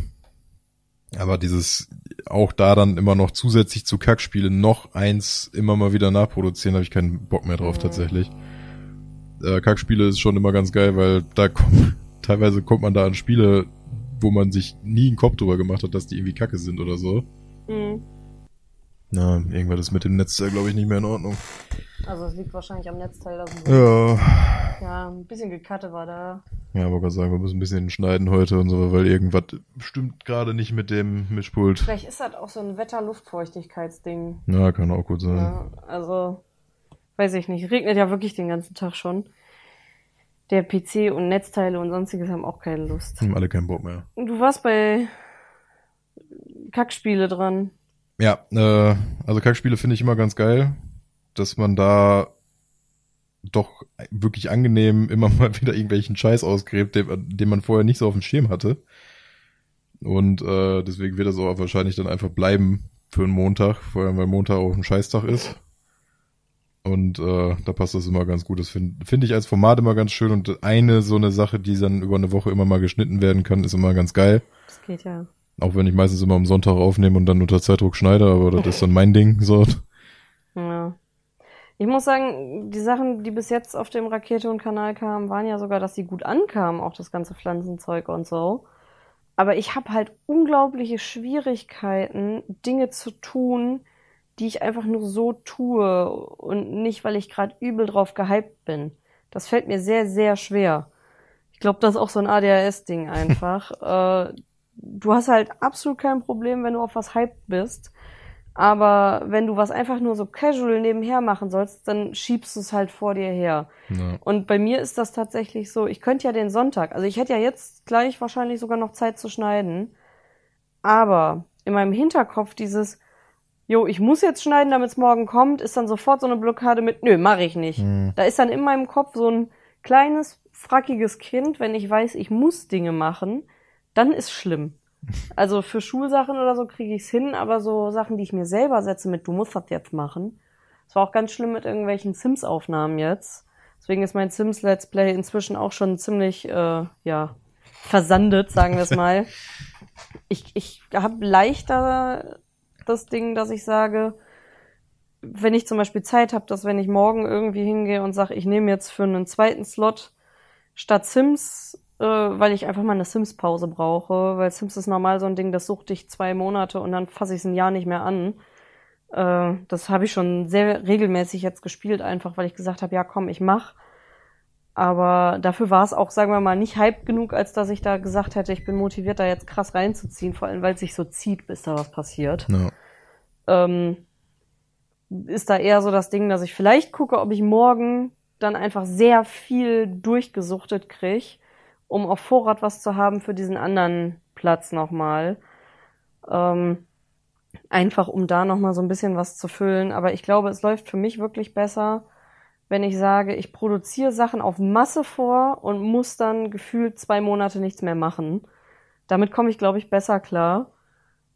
aber dieses, auch da dann immer noch zusätzlich zu Kackspielen noch eins immer mal wieder nachproduzieren, habe ich keinen Bock mehr drauf
Mhm.
tatsächlich. Äh, Kackspiele ist schon immer ganz geil, weil da kommt, teilweise kommt man da an Spiele, wo man sich nie einen Kopf drüber gemacht hat, dass die irgendwie kacke sind oder so.
Hm.
Na, irgendwas ist mit dem Netzteil, glaube ich, nicht mehr in Ordnung.
Also es liegt wahrscheinlich am Netzteil. Das
Ja.
ja, ein bisschen gekattet war da.
Ja, aber gerade sagen, wir müssen ein bisschen schneiden heute und so, weil irgendwas stimmt gerade nicht mit dem Mischpult.
Vielleicht ist das auch so ein Wetter-Luftfeuchtigkeitsding.
Ja, kann auch gut sein.
Ja, also weiß ich nicht, regnet ja wirklich den ganzen Tag schon. Der PC und Netzteile und sonstiges haben auch keine Lust.
Haben alle keinen Bock mehr.
Du warst bei Kackspiele dran.
Ja, äh, also Kackspiele finde ich immer ganz geil, dass man da doch wirklich angenehm immer mal wieder irgendwelchen Scheiß ausgräbt, den, den man vorher nicht so auf dem Schirm hatte. Und äh, deswegen wird das auch wahrscheinlich dann einfach bleiben für einen Montag, vor allem weil Montag auch ein Scheißtag ist. Und äh, da passt das immer ganz gut. Das finde find ich als Format immer ganz schön. Und eine so eine Sache, die dann über eine Woche immer mal geschnitten werden kann, ist immer ganz geil.
Das geht ja.
Auch wenn ich meistens immer am Sonntag aufnehme und dann unter Zeitdruck schneide, aber das ist dann mein Ding. So.
Ja. Ich muss sagen, die Sachen, die bis jetzt auf dem Rakete und Kanal kamen, waren ja sogar, dass sie gut ankamen, auch das ganze Pflanzenzeug und so. Aber ich habe halt unglaubliche Schwierigkeiten, Dinge zu tun, die ich einfach nur so tue und nicht, weil ich gerade übel drauf gehypt bin. Das fällt mir sehr, sehr schwer. Ich glaube, das ist auch so ein ADHS-Ding einfach. äh, du hast halt absolut kein Problem, wenn du auf was hyped bist. Aber wenn du was einfach nur so casual nebenher machen sollst, dann schiebst du es halt vor dir her.
Ja.
Und bei mir ist das tatsächlich so, ich könnte ja den Sonntag, also ich hätte ja jetzt gleich wahrscheinlich sogar noch Zeit zu schneiden. Aber in meinem Hinterkopf dieses, jo, ich muss jetzt schneiden, damit es morgen kommt, ist dann sofort so eine Blockade mit, nö, mache ich nicht.
Hm.
Da ist dann in meinem Kopf so ein kleines, frackiges Kind, wenn ich weiß, ich muss Dinge machen, dann ist schlimm. Also für Schulsachen oder so kriege ich's hin, aber so Sachen, die ich mir selber setze mit, du musst das jetzt machen. Das war auch ganz schlimm mit irgendwelchen Sims-Aufnahmen jetzt. Deswegen ist mein Sims-Let's Play inzwischen auch schon ziemlich, äh, ja, versandet, sagen wir es mal. Ich, ich habe leichter das Ding, dass ich sage, wenn ich zum Beispiel Zeit habe, dass wenn ich morgen irgendwie hingehe und sage, ich nehme jetzt für einen zweiten Slot statt Sims, äh, weil ich einfach mal eine Sims-Pause brauche, weil Sims ist normal so ein Ding, das sucht dich zwei Monate und dann fasse ich es ein Jahr nicht mehr an. Äh, das habe ich schon sehr regelmäßig jetzt gespielt, einfach weil ich gesagt habe, ja komm, ich mach. Aber dafür war es auch, sagen wir mal, nicht hype genug, als dass ich da gesagt hätte, ich bin motiviert, da jetzt krass reinzuziehen, vor allem weil es sich so zieht, bis da was passiert
Ja.
ähm, ist da eher so das Ding, dass ich vielleicht gucke, ob ich morgen dann einfach sehr viel durchgesuchtet krieg, um auf Vorrat was zu haben für diesen anderen Platz nochmal. Ähm, einfach um da nochmal so ein bisschen was zu füllen. Aber ich glaube, es läuft für mich wirklich besser, wenn ich sage, ich produziere Sachen auf Masse vor und muss dann gefühlt zwei Monate nichts mehr machen. Damit komme ich, glaube ich, besser klar.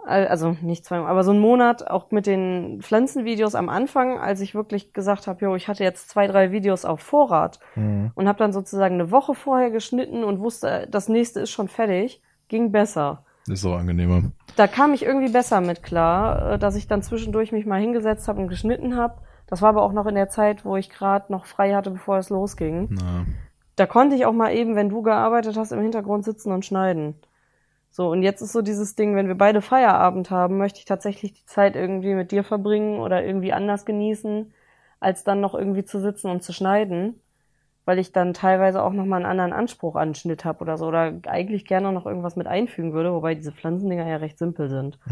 Al- Also nicht zwei, aber so einen Monat auch mit den Pflanzenvideos am Anfang, als ich wirklich gesagt habe, jo, ich hatte jetzt zwei, drei Videos auf Vorrat
Mhm.
und habe dann sozusagen eine Woche vorher geschnitten und wusste, das nächste ist schon fertig, ging besser.
Ist auch angenehmer.
Da kam ich irgendwie besser mit klar, äh, dass ich dann zwischendurch mich mal hingesetzt habe und geschnitten habe. Das war aber auch noch in der Zeit, wo ich gerade noch frei hatte, bevor es losging.
Na,
Da konnte ich auch mal eben, wenn du gearbeitet hast, im Hintergrund sitzen und schneiden. So, und jetzt ist so dieses Ding, wenn wir beide Feierabend haben, möchte ich tatsächlich die Zeit irgendwie mit dir verbringen oder irgendwie anders genießen, als dann noch irgendwie zu sitzen und zu schneiden, weil ich dann teilweise auch nochmal einen anderen Anspruch an Schnitt habe oder so, oder eigentlich gerne noch irgendwas mit einfügen würde, wobei diese Pflanzendinger ja recht simpel sind.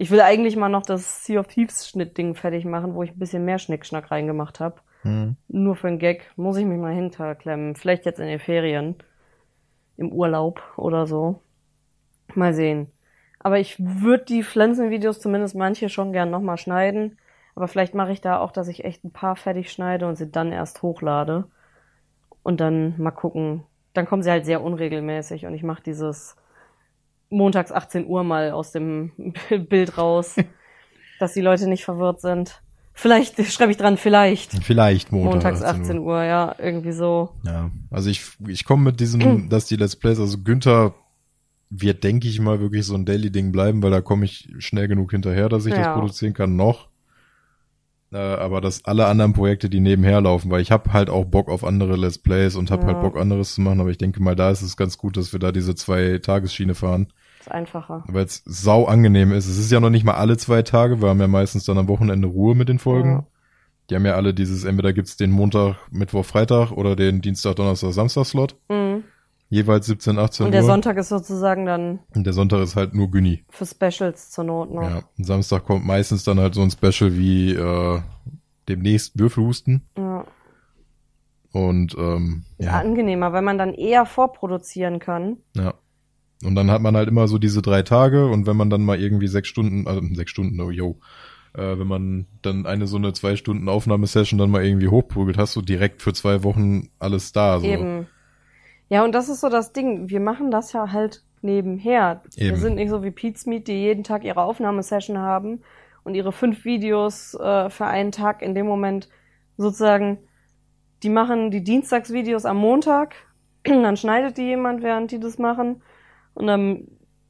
Ich will eigentlich mal noch das Sea of Thieves Schnittding fertig machen, wo ich ein bisschen mehr Schnickschnack reingemacht habe.
hm.
Nur für einen Gag muss ich mich mal hinterklemmen. Vielleicht jetzt in den Ferien. Im Urlaub oder so. Mal sehen. Aber ich würde die Pflanzenvideos zumindest manche schon gern nochmal schneiden. Aber vielleicht mache ich da auch, dass ich echt ein paar fertig schneide und sie dann erst hochlade. Und dann mal gucken. Dann kommen sie halt sehr unregelmäßig und ich mache dieses montags 18 Uhr mal aus dem Bild raus, dass die Leute nicht verwirrt sind. Vielleicht schreibe ich dran, vielleicht.
Vielleicht Montag.
Montags 18 Uhr, ja, irgendwie so.
Ja, also ich, ich komme mit diesem, dass die Let's Plays, also Günther wird, denke ich mal, wirklich so ein Daily-Ding bleiben, weil da komme ich schnell genug hinterher, dass ich das
Ja.
produzieren kann, noch. Äh, aber dass alle anderen Projekte, die nebenher laufen, weil ich habe halt auch Bock auf andere Let's Plays und habe
Ja.
halt Bock, anderes zu machen, aber ich denke mal, da ist es ganz gut, dass wir da diese zwei Tagesschiene fahren,
Ist einfacher.
weil es sau angenehm ist. Es ist ja noch nicht mal alle zwei Tage, wir haben ja meistens dann am Wochenende Ruhe mit den Folgen.
Ja.
Die haben ja alle dieses, entweder gibt's den Montag, Mittwoch, Freitag oder den Dienstag, Donnerstag, Samstag-Slot.
Mhm.
Jeweils 17, 18
Und
Uhr.
der Sonntag ist sozusagen dann
Und der Sonntag ist halt nur Günni.
für Specials zur Not noch.
Ja. Und Samstag kommt meistens dann halt so ein Special wie äh, demnächst Würfelhusten.
Ja.
Und ähm,
Ja.
ja,
Angenehmer, weil man dann eher vorproduzieren kann.
ja. Und dann hat man halt immer so diese drei Tage und wenn man dann mal irgendwie sechs Stunden, also sechs Stunden, oh yo, äh, wenn man dann eine so eine zwei Stunden Aufnahmesession dann mal irgendwie hochprügelt, hast du direkt für zwei Wochen alles da. So.
Eben. Ja, und das ist so das Ding. Wir machen das ja halt nebenher. Wir
Eben.
sind nicht so wie Pete's Meet, die jeden Tag ihre Aufnahmesession haben und ihre fünf Videos äh, für einen Tag in dem Moment sozusagen, die machen die Dienstagsvideos am Montag, dann schneidet die jemand, während die das machen und am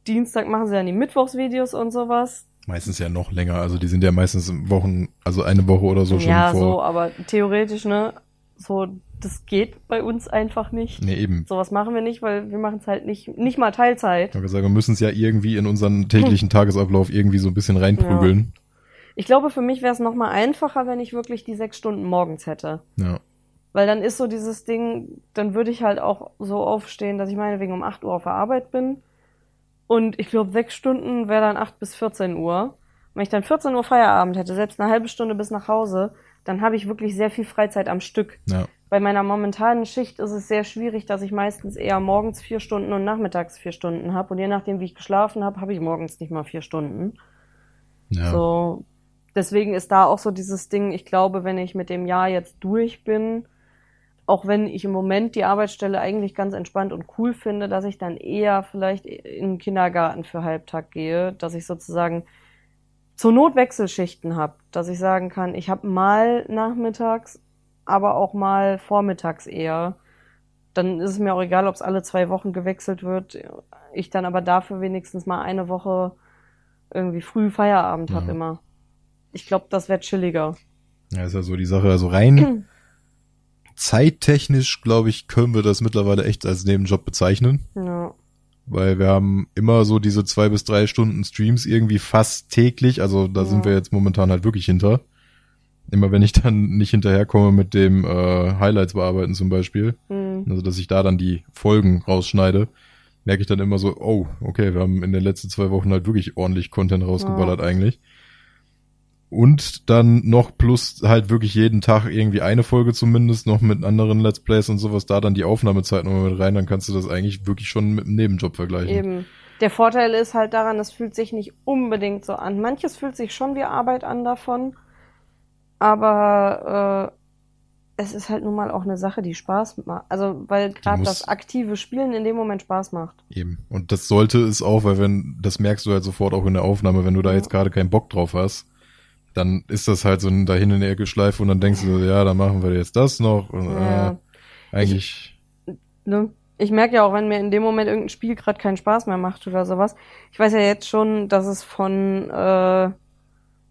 Dienstag machen sie dann die Mittwochsvideos und sowas.
Meistens ja noch länger, also die sind ja meistens Wochen, also eine Woche oder so schon
ja,
vor.
so, aber theoretisch, ne, so, das geht bei uns einfach nicht.
Nee, eben.
Sowas machen wir nicht, weil wir machen es halt nicht, nicht mal Teilzeit.
Ich habe gesagt, wir müssen es ja irgendwie in unseren täglichen Tagesablauf irgendwie so ein bisschen reinprügeln.
Ich glaube, für mich wäre es nochmal einfacher, wenn ich wirklich die sechs Stunden morgens hätte.
Ja.
Weil dann ist so dieses Ding, dann würde ich halt auch so aufstehen, dass ich meinetwegen um 8 Uhr auf der Arbeit bin. Und ich glaube, sechs Stunden wäre dann 8 bis 14 Uhr. Und wenn ich dann 14 Uhr Feierabend hätte, selbst eine halbe Stunde bis nach Hause, dann habe ich wirklich sehr viel Freizeit am Stück.
Ja.
Bei meiner momentanen Schicht ist es sehr schwierig, dass ich meistens eher morgens vier Stunden und nachmittags vier Stunden habe. Und je nachdem, wie ich geschlafen habe, habe ich morgens nicht mal vier Stunden.
Ja.
So, deswegen ist da auch so dieses Ding, ich glaube, wenn ich mit dem Jahr jetzt durch bin, auch wenn ich im Moment die Arbeitsstelle eigentlich ganz entspannt und cool finde, dass ich dann eher vielleicht in den Kindergarten für Halbtag gehe, dass ich sozusagen zur Not Wechselschichten habe, dass ich sagen kann, ich habe mal nachmittags, aber auch mal vormittags eher. Dann ist es mir auch egal, ob es alle zwei Wochen gewechselt wird. Ich dann aber dafür wenigstens mal eine Woche irgendwie früh Feierabend hab
Ja.
immer. Ich glaube, das wäre chilliger.
ja, ist ja so die Sache. Also rein zeittechnisch, glaube ich, können wir das mittlerweile echt als Nebenjob bezeichnen.
Ja.
Weil wir haben immer so diese zwei bis drei Stunden Streams irgendwie fast täglich. Also da
Ja.
sind wir jetzt momentan halt wirklich hinter. Immer wenn ich dann nicht hinterherkomme mit dem äh, Highlights bearbeiten zum Beispiel,
Hm.
also dass ich da dann die Folgen rausschneide, merke ich dann immer so, oh, okay, wir haben in den letzten zwei Wochen halt wirklich ordentlich Content rausgeballert eigentlich. Und dann noch plus halt wirklich jeden Tag irgendwie eine Folge zumindest, noch mit anderen Let's Plays und sowas, da dann die Aufnahmezeit nochmal mit rein, dann kannst du das eigentlich wirklich schon mit einem Nebenjob vergleichen.
Eben. Der Vorteil ist halt daran, es fühlt sich nicht unbedingt so an. Manches fühlt sich schon wie Arbeit an davon, aber äh, es ist halt nun mal auch eine Sache, die Spaß macht. Also weil gerade das aktive Spielen in dem Moment Spaß macht.
Eben. Und das sollte es auch, weil wenn, das merkst du halt sofort auch in der Aufnahme, wenn du da jetzt gerade keinen Bock drauf hast, dann ist das halt so ein dahin in der Ecke Schleife und dann denkst du, so, ja, dann machen wir jetzt das noch. Und,
Ja.
äh, eigentlich,
Ne? Ich merke ja auch, wenn mir in dem Moment irgendein Spiel gerade keinen Spaß mehr macht oder sowas. Ich weiß ja jetzt schon, dass es von äh,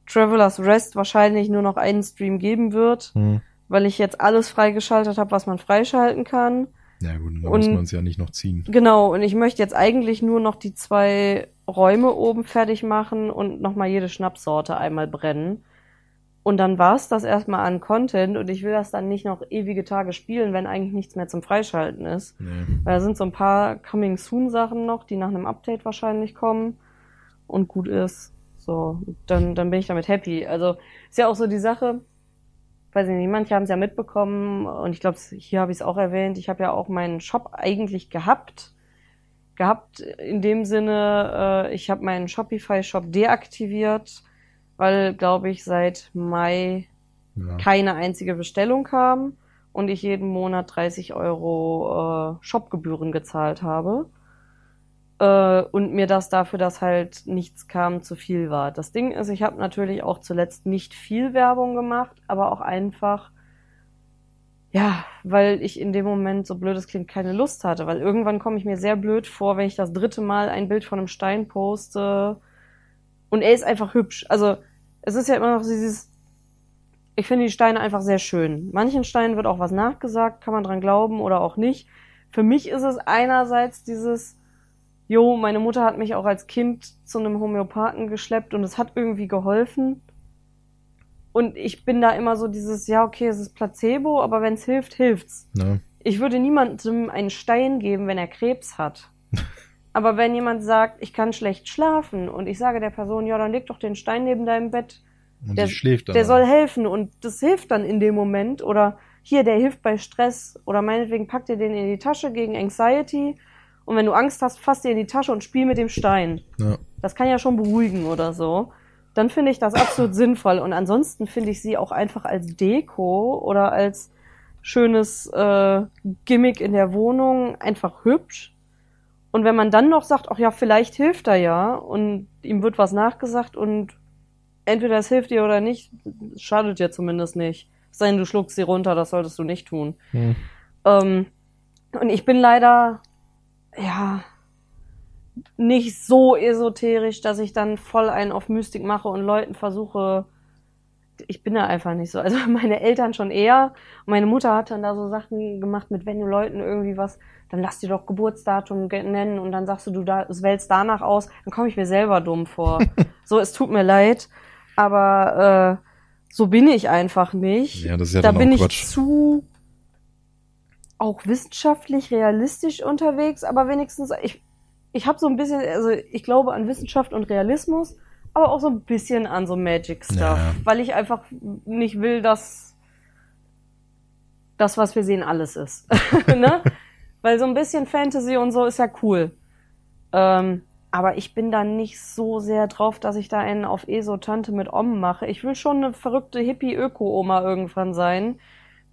Traveler's Rest wahrscheinlich nur noch einen Stream geben wird,
hm.
weil ich jetzt alles freigeschaltet habe, was man freischalten kann.
ja gut, dann
Und-
muss man es ja nicht noch ziehen.
Genau, und ich möchte jetzt eigentlich nur noch die zwei Räume oben fertig machen und nochmal jede Schnapssorte einmal brennen. Und dann war's das erstmal an Content und ich will das dann nicht noch ewige Tage spielen, wenn eigentlich nichts mehr zum Freischalten ist.
Nee.
Weil da sind so ein paar Coming Soon Sachen noch, die nach einem Update wahrscheinlich kommen und gut ist. So, dann, dann bin ich damit happy. Also ist ja auch so die Sache, weiß ich nicht, manche haben es ja mitbekommen und ich glaube, hier habe ich es auch erwähnt, ich habe ja auch meinen Shop eigentlich gehabt. Gehabt in dem Sinne, äh, ich habe meinen Shopify-Shop deaktiviert, weil, glaube ich, seit Mai
Ja.
keine einzige Bestellung kam und ich jeden Monat 30 Euro äh, Shopgebühren gezahlt habe. Äh, und mir das dafür, dass halt nichts kam, zu viel war. Das Ding ist, ich habe natürlich auch zuletzt nicht viel Werbung gemacht, aber auch einfach, ja, weil ich in dem Moment, so blöd es klingt, keine Lust hatte. Weil irgendwann komme ich mir sehr blöd vor, wenn ich das dritte Mal ein Bild von einem Stein poste und er ist einfach hübsch. Also es ist ja immer noch dieses, ich finde die Steine einfach sehr schön. Manchen Steinen wird auch was nachgesagt, kann man dran glauben oder auch nicht. Für mich ist es einerseits dieses, jo, meine Mutter hat mich auch als Kind zu einem Homöopathen geschleppt und es hat irgendwie geholfen. Und ich bin da immer so dieses, ja, okay, es ist Placebo, aber wenn es hilft, hilft's.
Ne?
Ich würde niemandem einen Stein geben, wenn er Krebs hat. Aber wenn jemand sagt, ich kann schlecht schlafen und ich sage der Person, ja, dann leg doch den Stein neben deinem Bett,
Und
Der-
sie schläft dann.
der soll helfen und das hilft dann in dem Moment. Oder hier, der hilft bei Stress oder meinetwegen pack dir den in die Tasche gegen Anxiety und wenn du Angst hast, fass dir in die Tasche und spiel mit dem Stein.
Ja.
Das kann ja schon beruhigen oder so. Dann finde ich das absolut sinnvoll. Und ansonsten finde ich sie auch einfach als Deko oder als schönes äh, Gimmick in der Wohnung einfach hübsch. Und wenn man dann noch sagt, ach ja, vielleicht hilft er ja und ihm wird was nachgesagt und entweder es hilft dir oder nicht, schadet dir zumindest nicht. Es sei denn, du schluckst sie runter, das solltest du nicht tun.
Hm.
Ähm, und ich bin leider, ja, nicht so esoterisch, dass ich dann voll einen auf Mystik mache und Leuten versuche, ich bin da einfach nicht so. Also meine Eltern schon eher. Meine Mutter hat dann da so Sachen gemacht mit, wenn du Leuten irgendwie was, dann lass dir doch Geburtsdatum ge- nennen und dann sagst du, du da, wählst danach aus, dann komme ich mir selber dumm vor. so, es tut mir leid, aber äh, so bin ich einfach nicht.
Ja, das ist ja
da bin ich
Quatsch.
zu auch wissenschaftlich realistisch unterwegs, aber wenigstens ich ich habe so ein bisschen, also ich glaube an Wissenschaft und Realismus, aber auch so ein bisschen an so Magic Stuff,
Ja.
weil ich einfach nicht will, dass das, was wir sehen, alles ist. ne? Weil so ein bisschen Fantasy und so ist ja cool. Ähm, aber ich bin da nicht so sehr drauf, dass ich da einen auf ESO-Tante mit Om mache. Ich will schon eine verrückte Hippie-Öko-Oma irgendwann sein,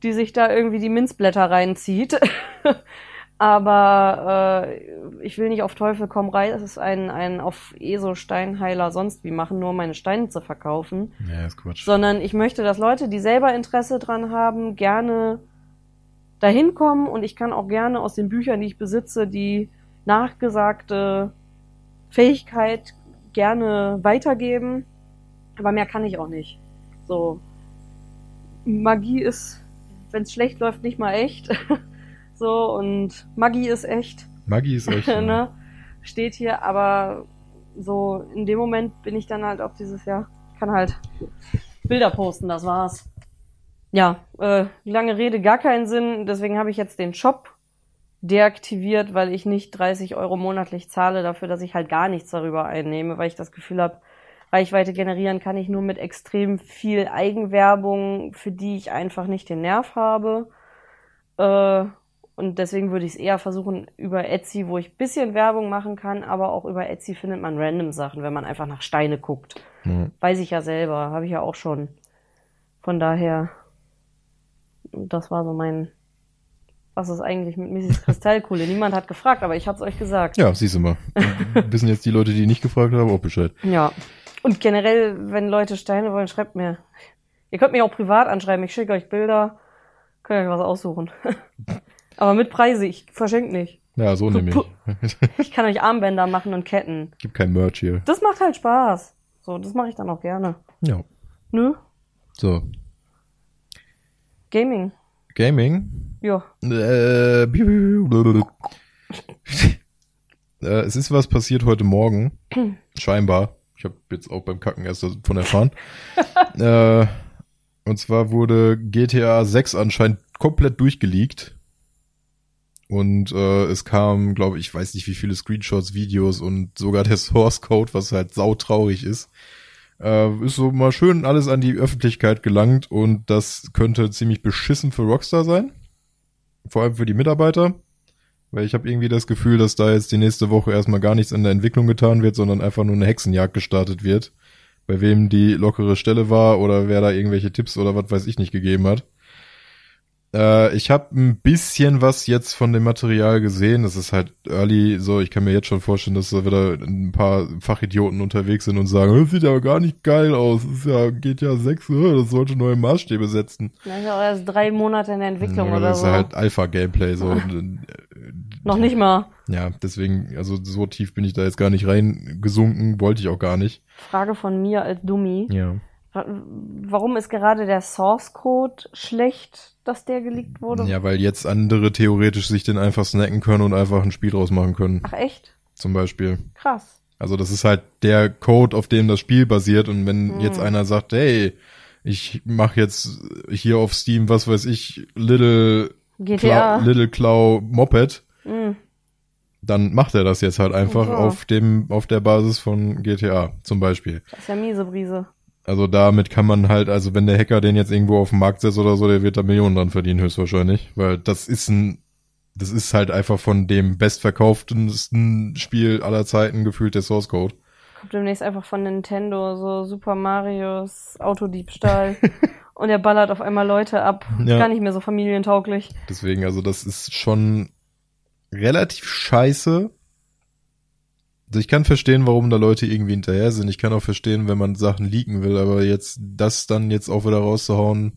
die sich da irgendwie die Minzblätter reinzieht. aber äh, ich will nicht auf Teufel komm rein. Es ist ein, ein auf ESO-Steinheiler sonst wie machen, nur um meine Steine zu verkaufen
Ja, ist Quatsch.
sondern ich möchte, dass Leute, die selber Interesse dran haben, gerne dahin kommen und ich kann auch gerne aus den Büchern, die ich besitze, die nachgesagte Fähigkeit gerne weitergeben, aber mehr kann ich auch nicht. So Magie ist, wenn es schlecht läuft, nicht mal echt. so und Magie ist echt
Maggi ist echt.
ne? Steht hier, aber so in dem Moment bin ich dann halt auf dieses Jahr, kann halt Bilder posten, das war's. Ja, äh, lange Rede, gar keinen Sinn, deswegen habe ich jetzt den Shop deaktiviert, weil ich nicht 30 Euro monatlich zahle dafür, dass ich halt gar nichts darüber einnehme, weil ich das Gefühl habe, Reichweite generieren kann ich nur mit extrem viel Eigenwerbung, für die ich einfach nicht den Nerv habe. Äh, und deswegen würde ich es eher versuchen über Etsy, wo ich ein bisschen Werbung machen kann, aber auch über Etsy findet man random Sachen, wenn man einfach nach Steine guckt.
Ja.
Weiß ich ja selber, habe ich ja auch schon. Von daher, das war so mein, was ist eigentlich mit Mrs. Kristallkuhle? Niemand hat gefragt, aber ich hab's euch gesagt.
ja, siehst du mal. Wissen jetzt die Leute, die nicht gefragt haben, auch Bescheid.
Ja. Und generell, wenn Leute Steine wollen, schreibt mir. Ihr könnt mich auch privat anschreiben, ich schicke euch Bilder, könnt euch was aussuchen. aber mit Preise, ich verschenke nicht.
Ja, so nämlich.
Ich kann euch Armbänder machen und Ketten.
Gibt kein Merch hier.
Das macht halt Spaß. So, das mache ich dann auch gerne.
Ja.
Nö?
So.
Gaming.
Gaming.
Ja.
Äh, äh, es ist was passiert heute Morgen. Scheinbar. Ich habe jetzt auch beim Kacken erst davon erfahren. äh, und zwar wurde GTA 6 anscheinend komplett durchgeleakt. Und äh, es kam, glaube ich, weiß nicht wie viele Screenshots, Videos und sogar der Source Code, was halt sautraurig ist. Äh, ist so mal schön alles an die Öffentlichkeit gelangt und das könnte ziemlich beschissen für Rockstar sein. Vor allem für die Mitarbeiter. Weil ich habe irgendwie das Gefühl, dass da jetzt die nächste Woche erstmal gar nichts in der Entwicklung getan wird, sondern einfach nur eine Hexenjagd gestartet wird. Bei wem die lockere Stelle war oder wer da irgendwelche Tipps oder was weiß ich nicht gegeben hat. Äh, ich habe ein bisschen was jetzt von dem Material gesehen. Das ist halt early, so ich kann mir jetzt schon vorstellen, dass da wieder ein paar Fachidioten unterwegs sind und sagen, das sieht aber gar nicht geil aus. Das ist ja, geht ja sechs, äh, das sollte neue Maßstäbe setzen.
Das ist auch erst drei Monate in der Entwicklung
Ja,
oder
das
so.
ist halt Alpha-Gameplay, so.
Noch nicht mal.
Ja, deswegen, also so tief bin ich da jetzt gar nicht reingesunken, wollte ich auch gar nicht.
Frage von mir als Dummy.
Ja.
Wa- Warum ist gerade der Source Code schlecht, dass der geleakt wurde?
Ja, weil jetzt andere theoretisch sich den einfach snacken können und einfach ein Spiel draus machen können,
Ach echt?
zum Beispiel.
Krass.
Also das ist halt der Code, auf dem das Spiel basiert und wenn
Hm.
jetzt einer sagt, hey, ich mache jetzt hier auf Steam, was weiß ich, Little
GTA.
Cla Little Claw Moped,
Mm.
dann macht er das jetzt halt einfach
Ja.
auf dem auf der Basis von GTA zum Beispiel.
Das ist ja miese Brise.
Also damit kann man halt, also wenn der Hacker den jetzt irgendwo auf den Markt setzt oder so, der wird da Millionen dran verdienen, höchstwahrscheinlich. Weil das ist ein, das ist halt einfach von dem bestverkauftesten Spiel aller Zeiten gefühlt der Source Code.
Kommt demnächst einfach von Nintendo, so Super Marios Autodiebstahl. und er ballert auf einmal Leute ab.
Ja.
Gar nicht mehr so familientauglich.
Deswegen, also das ist schon relativ scheiße. Also ich kann verstehen, warum da Leute irgendwie hinterher sind. Ich kann auch verstehen, wenn man Sachen leaken will, aber jetzt das dann jetzt auch wieder rauszuhauen,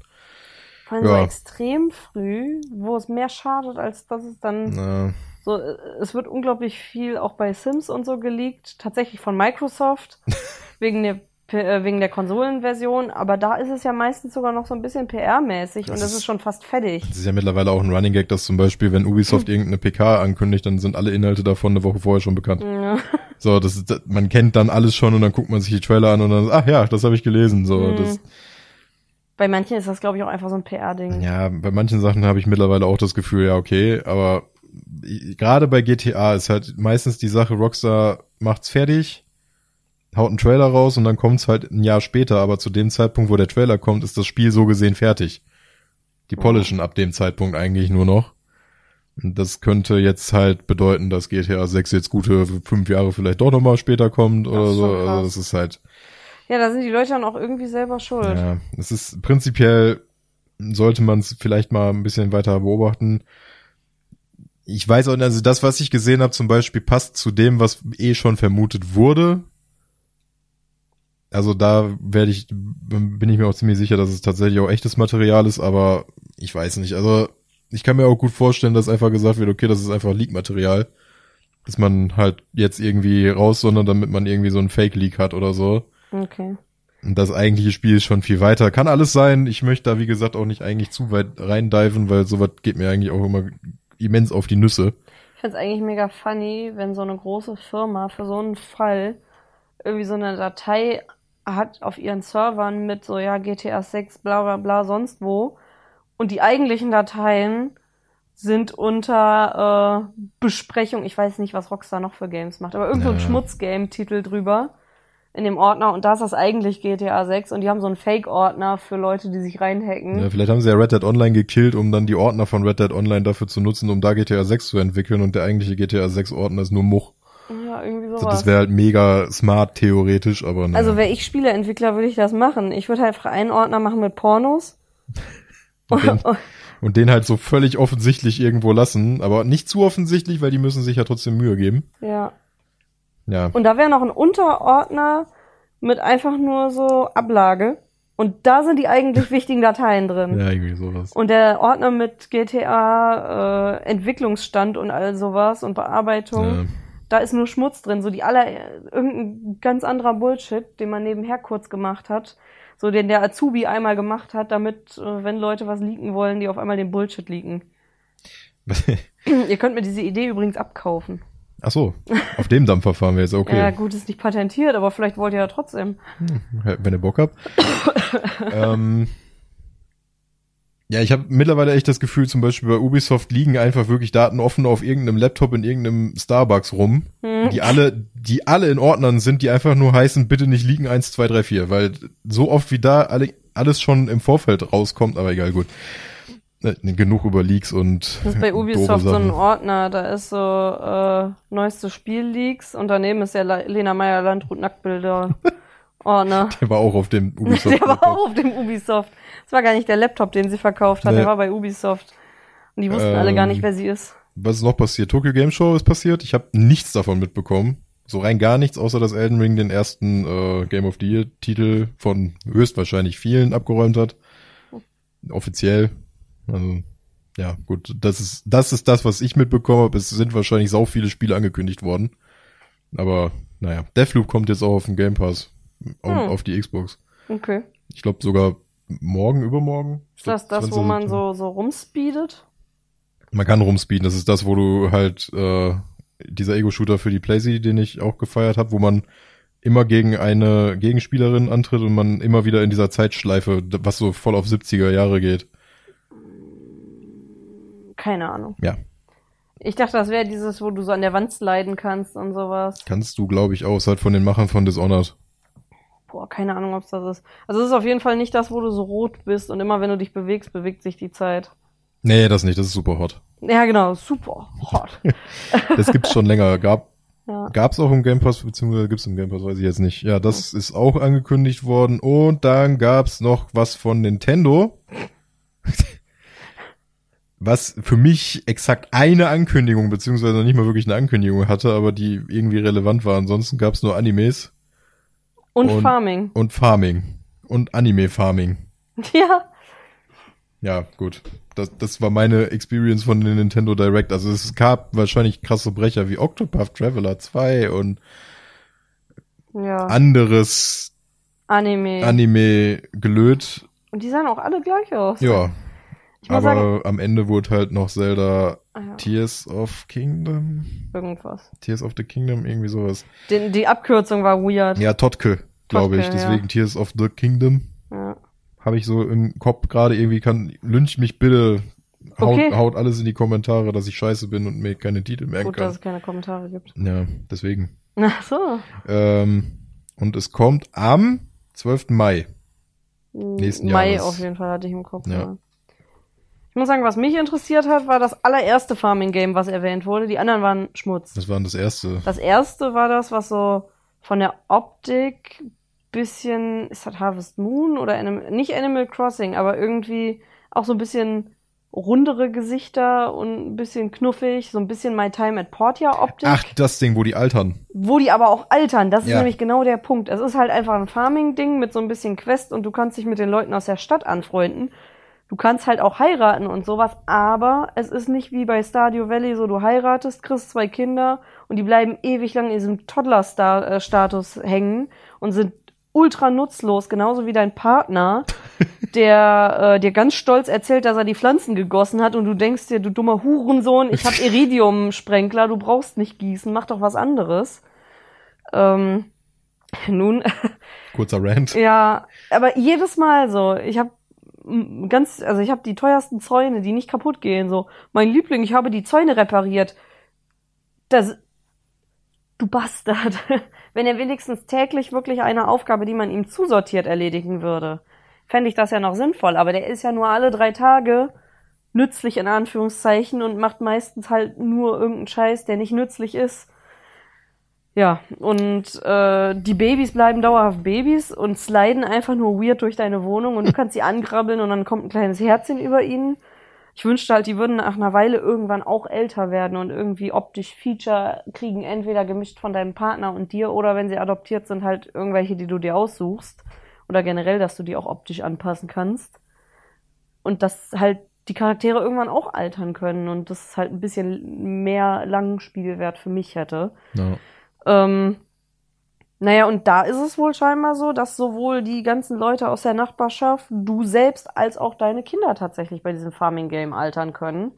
Vor allem
Ja.
so extrem früh, wo es mehr schadet, als dass es dann
na,
so, äh, es wird unglaublich viel auch bei Sims und so geleakt, tatsächlich von Microsoft, wegen der, wegen der Konsolenversion, aber da ist es ja meistens sogar noch so ein bisschen PR-mäßig und
Das
das
ist-
schon fast fertig.
das ist ja mittlerweile auch ein Running Gag, dass zum Beispiel, wenn Ubisoft irgendeine PK ankündigt, dann sind alle Inhalte davon eine Woche vorher schon bekannt.
Ja.
So, das ist, man kennt dann alles schon und dann guckt man sich die Trailer an und dann, ach ja, das habe ich gelesen. So,
Mhm.
das,
Bei manchen ist das, glaube ich, auch einfach so ein PR-Ding.
Ja, bei manchen Sachen habe ich mittlerweile auch das Gefühl, ja, okay, aber gerade bei GTA ist halt meistens die Sache, Rockstar macht's fertig, haut einen Trailer raus und dann kommt's halt ein Jahr später, aber zu dem Zeitpunkt, wo der Trailer kommt, ist das Spiel so gesehen fertig. Die polischen ab dem Zeitpunkt eigentlich nur noch. Und das könnte jetzt halt bedeuten, dass GTA 6 jetzt gute fünf Jahre vielleicht doch nochmal später kommt oder so.
krass.
Also das ist halt,
Ja, da sind die Leute dann auch irgendwie selber schuld.
ja, es ist prinzipiell sollte man es vielleicht mal ein bisschen weiter beobachten. Ich weiß auch, nicht, also das, was ich gesehen habe, zum Beispiel passt zu dem, was eh schon vermutet wurde. Also da werde ich, bin ich mir auch ziemlich sicher, dass es tatsächlich auch echtes Material ist, aber ich weiß nicht. Also ich kann mir auch gut vorstellen, dass einfach gesagt wird, okay, das ist einfach Leak-Material. Dass man halt jetzt irgendwie raus, sondern damit man irgendwie so einen Fake-Leak hat oder so.
Okay.
Und das eigentliche Spiel ist schon viel weiter. Kann alles sein. Ich möchte da, wie gesagt, auch nicht eigentlich zu weit reindiven, weil sowas geht mir eigentlich auch immer immens auf die Nüsse.
Ich find's eigentlich mega funny, wenn so eine große Firma für so einen Fall irgendwie so eine Datei hat auf ihren Servern mit so, ja, GTA 6, bla bla bla, sonst wo. Und die eigentlichen Dateien sind unter äh, Besprechung, ich weiß nicht, was Rockstar noch für Games macht, aber irgend so ein
Ja.
Schmutzgame-Titel drüber in dem Ordner und da ist das eigentlich GTA 6 und die haben so einen Fake-Ordner für Leute, die sich reinhacken.
Ja, vielleicht haben sie ja Red Dead Online gekillt, um dann die Ordner von Red Dead Online dafür zu nutzen, um da GTA 6 zu entwickeln und der eigentliche GTA 6 Ordner ist nur Much.
Ja, irgendwie
Also
sowas.
das wäre halt mega smart theoretisch, aber naja.
Also wäre ich Spieleentwickler, würde ich das machen. Ich würde halt einfach einen Ordner machen mit Pornos.
Und den, und den halt so völlig offensichtlich irgendwo lassen, aber nicht zu offensichtlich, weil die müssen sich ja trotzdem Mühe geben.
ja.
Ja.
Und da wäre noch ein Unterordner mit einfach nur so Ablage. Und da sind die eigentlich wichtigen Dateien drin.
Ja, irgendwie sowas.
Und der Ordner mit GTA, äh, Entwicklungsstand und all sowas und Bearbeitung,
Ja.
Da ist nur Schmutz drin. So die aller, irgendein ganz anderer Bullshit, den man nebenher kurz gemacht hat. So den der Azubi einmal gemacht hat, damit, äh, wenn Leute was leaken wollen, die auf einmal den Bullshit leaken. Ihr könnt mir diese Idee übrigens abkaufen.
Ach so, auf dem Dampfer fahren wir jetzt, okay.
Ja, gut, ist nicht patentiert, aber vielleicht wollt ihr ja trotzdem.
wenn ihr Bock habt. ähm, ja, ich habe mittlerweile echt das Gefühl, zum Beispiel bei Ubisoft liegen einfach wirklich Daten offen auf irgendeinem Laptop in irgendeinem Starbucks rum,
Hm.
die alle, die alle in Ordnern sind, die einfach nur heißen, bitte nicht liegen 1, 2, 3, 4, weil so oft wie da alle, alles schon im Vorfeld rauskommt, aber egal, gut. Äh, Genug über Leaks und
Das ist bei Ubisoft so ein. Ordner, da ist so äh, neueste Spielleaks und daneben ist Le Lena Meyer Landrut Nacktbilder Ordner.
Der war auch auf dem Ubisoft.
Der war auch auf dem Ubisoft. Das war gar nicht der Laptop, den sie verkauft hat,
Nee.
der war bei Ubisoft. Und die wussten alle gar nicht,
Ähm,
wer sie ist.
Was ist noch passiert? Tokyo Game Show ist passiert. Ich habe nichts davon mitbekommen. So rein gar nichts, außer dass Elden Ring den ersten äh, Game of the Year Titel von höchstwahrscheinlich vielen abgeräumt hat. Offiziell. Also, ja, gut. Das ist, das ist das, was ich mitbekommen habe. Es sind wahrscheinlich sau viele Spiele angekündigt worden. Aber, naja. Deathloop kommt jetzt auch auf den Game Pass. Und
Hm.
auf die Xbox.
Okay.
Ich glaube sogar morgen, übermorgen.
Ist das das, wo
20.
man so, so rumspeedet?
Man kann rumspeeden. Das ist das, wo du halt äh, dieser Ego-Shooter für die PlayStation, den ich auch gefeiert habe, wo man immer gegen eine Gegenspielerin antritt und man immer wieder in dieser Zeitschleife, was so voll auf 70er Jahre geht.
Keine Ahnung.
Ja,
Ich dachte, das wäre dieses, wo du so an der Wand sliden kannst und sowas.
kannst du, glaube ich, auch. Ist halt von den Machern von Dishonored.
Boah, keine Ahnung, ob es das ist. Also es ist auf jeden Fall nicht das, wo du so rot bist und immer wenn du dich bewegst, bewegt sich die Zeit.
Nee, das nicht, das ist super hot.
Ja, genau, super hot.
Das gibt's schon länger. Gab
Ja.
Gab's auch im Game Pass, beziehungsweise gibt's im Game Pass, weiß ich jetzt nicht. Ja, das ist auch angekündigt worden. Und dann gab's noch was von Nintendo. Was für mich exakt eine Ankündigung, beziehungsweise noch nicht mal wirklich eine Ankündigung hatte, aber die irgendwie relevant war. Ansonsten gab's nur Animes
Und,
Und-
Farming.
und Farming. Und Anime-Farming.
Ja.
Ja, gut. Das, das war meine Experience von den Nintendo Direct. Also es gab wahrscheinlich krasse Brecher wie Octopath Traveler 2 und
Ja.
anderes
Anime.
Anime gelöt.
und die sahen auch alle gleich aus.
Ja, aber
sagen,
am Ende wurde halt noch Zelda
ah ja,
Tears of Kingdom,
irgendwas.
Tears of the Kingdom, irgendwie sowas.
Die, die Abkürzung war weird.
Ja, Totke, glaube ich.
Totke, ja.
Deswegen Tears of the Kingdom
Ja.
habe ich so im Kopf gerade irgendwie kann lynch mich bitte. Haut,
Okay.
haut alles in die Kommentare, dass ich scheiße bin und mir keine Titel merken
Gut, dass
kann.
es keine Kommentare gibt.
Ja, deswegen.
Ach so.
Ähm, und es kommt am 12. Mai. Nächsten
Mai
Jahres.
auf jeden Fall hatte ich im Kopf.
Ja.
Ja. Ich muss sagen, was mich interessiert hat, war das allererste Farming Game, was erwähnt wurde. Die anderen waren Schmutz.
Das war das erste.
Das erste war das, was so von der Optik bisschen, ist das Harvest Moon oder Anim nicht Animal Crossing, aber irgendwie auch so ein bisschen rundere Gesichter und ein bisschen knuffig, so ein bisschen My Time at Portia Optik,
Ach, das Ding, wo die altern.
wo die aber auch altern. Das ist
Ja.
nämlich genau der Punkt. Es ist halt einfach ein Farming-Ding mit so ein bisschen Quest und du kannst dich mit den Leuten aus der Stadt anfreunden. Du kannst halt auch heiraten und sowas, aber es ist nicht wie bei Stardew Valley so, du heiratest, kriegst zwei Kinder und die bleiben ewig lang in diesem Toddler-Status hängen und sind ultra nutzlos, genauso wie dein Partner, der äh, dir ganz stolz erzählt, dass er die Pflanzen gegossen hat und du denkst dir, du dummer Hurensohn, ich habe Iridium-Sprenkler, du brauchst nicht gießen, mach doch was anderes. Ähm, nun,
Kurzer Rant.
ja, aber jedes Mal so. Ich habe ganz, also ich habe die teuersten Zäune, die nicht kaputt gehen. So, mein Liebling, ich habe die Zäune repariert. Das, du Bastard. Wenn er wenigstens täglich wirklich eine Aufgabe, die man ihm zusortiert, erledigen würde, fände ich das ja noch sinnvoll. Aber der ist ja nur alle drei Tage nützlich in Anführungszeichen und macht meistens halt nur irgendeinen Scheiß, der nicht nützlich ist. Ja, und äh, die Babys bleiben dauerhaft Babys und sliden einfach nur weird durch deine Wohnung und du kannst sie ankrabbeln und dann kommt ein kleines Herzchen über ihnen. Ich wünschte halt, die würden nach einer Weile irgendwann auch älter werden und irgendwie optisch Feature kriegen, entweder gemischt von deinem Partner und dir oder wenn sie adoptiert sind, halt irgendwelche, die du dir aussuchst. Oder generell, dass du die auch optisch anpassen kannst. Und dass halt die Charaktere irgendwann auch altern können und das halt ein bisschen mehr Langspielwert für mich hätte.
Ja.
Ähm, naja, und da ist es wohl scheinbar so, dass sowohl die ganzen Leute aus der Nachbarschaft, du selbst, als auch deine Kinder tatsächlich bei diesem Farming-Game altern können.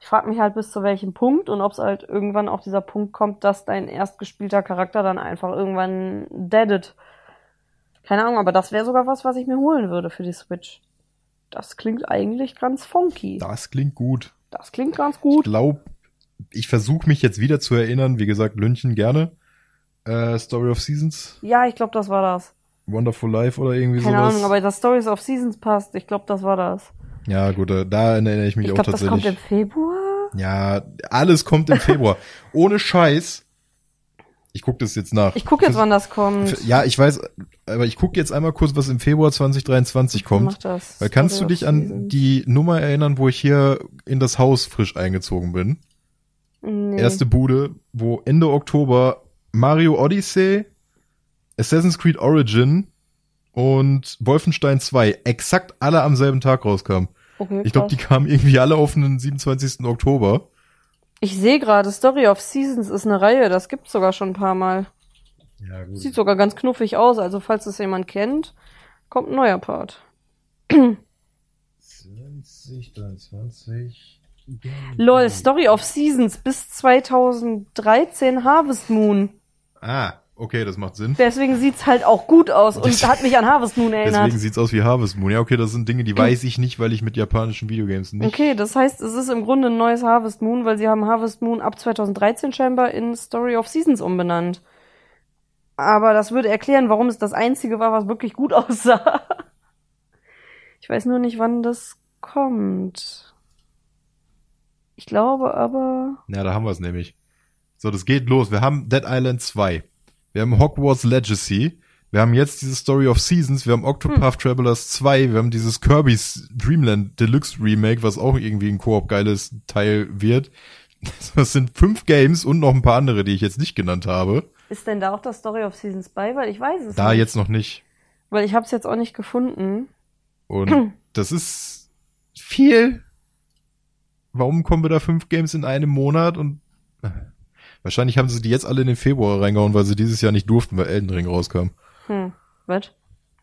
Ich frage mich halt bis zu welchem Punkt und ob es halt irgendwann auch dieser Punkt kommt, dass dein erstgespielter Charakter dann einfach irgendwann deadet. Keine Ahnung, aber das wäre sogar was, was ich mir holen würde für die Switch. Das klingt eigentlich ganz funky.
Das klingt gut.
Das klingt ganz
Ich
gut.
glaube, ich versuche mich jetzt wieder zu erinnern. Wie gesagt, Lünchen gerne. Äh, Story of Seasons,
Ja, ich glaube, das war das.
Wonderful Life oder irgendwie
Keine
sowas.
Ahnung, aber das Stories of Seasons passt. Ich glaube, das war das.
ja, gut, äh, da erinnere ich mich
Ich
auch
glaube, das kommt
tatsächlich.
im Februar.
ja, alles kommt im Februar. Ohne Scheiß. Ich guck das jetzt nach.
Ich gucke jetzt, wann das kommt.
Ja, ich weiß, aber ich guck jetzt einmal kurz, was im Februar 2023 kommt.
Mach das.
Weil kannst du
Story
dich
of
an die Nummer erinnern, wo ich hier in das Haus frisch eingezogen bin?
Nee.
Erste Bude, wo Ende Oktober Mario Odyssey, Assassin's Creed Origin und Wolfenstein 2 exakt alle am selben Tag rauskamen.
Okay,
Ich glaube, die kamen irgendwie alle auf den 27. Oktober.
Ich sehe gerade, Story of Seasons ist eine Reihe. Das gibt's sogar schon ein paar Mal.
Ja, gut.
Sieht sogar ganz knuffig aus. Also, falls das jemand kennt, kommt ein neuer Part.
2023.
Lol, Story of Seasons bis 2013 Harvest Moon.
Ah, okay, das macht Sinn.
Deswegen sieht's halt auch gut aus und hat mich an Harvest Moon erinnert.
Deswegen sieht's aus wie Harvest Moon. Ja, okay, das sind Dinge, die weiß ich nicht, weil ich mit japanischen Videogames nicht.
Okay, das heißt, es ist im Grunde ein neues Harvest Moon, weil sie haben Harvest Moon ab 2013 scheinbar in Story of Seasons umbenannt. Aber das würde erklären, warum es das einzige war, was wirklich gut aussah. Ich weiß nur nicht, wann das kommt. Ich glaube aber.
Ja, da haben wir es nämlich. So, das geht los. Wir haben Dead Island 2. Wir haben Hogwarts Legacy. Wir haben jetzt diese Story of Seasons. Wir haben Octopath hm. Travelers 2. Wir haben dieses Kirby's Dreamland Deluxe Remake, was auch irgendwie ein Koop geiles Teil wird. Das sind fünf Games und noch ein paar andere, die ich jetzt nicht genannt habe.
Ist denn da auch das Story of Seasons bei? Weil ich weiß es
da nicht. Da jetzt noch nicht.
Weil ich habe es jetzt auch nicht gefunden.
Und das ist viel. Warum kommen wir da fünf Games in einem Monat? Und wahrscheinlich haben sie die jetzt alle in den Februar reingehauen, weil sie dieses Jahr nicht durften, weil Elden Ring rauskam.
Hm, was?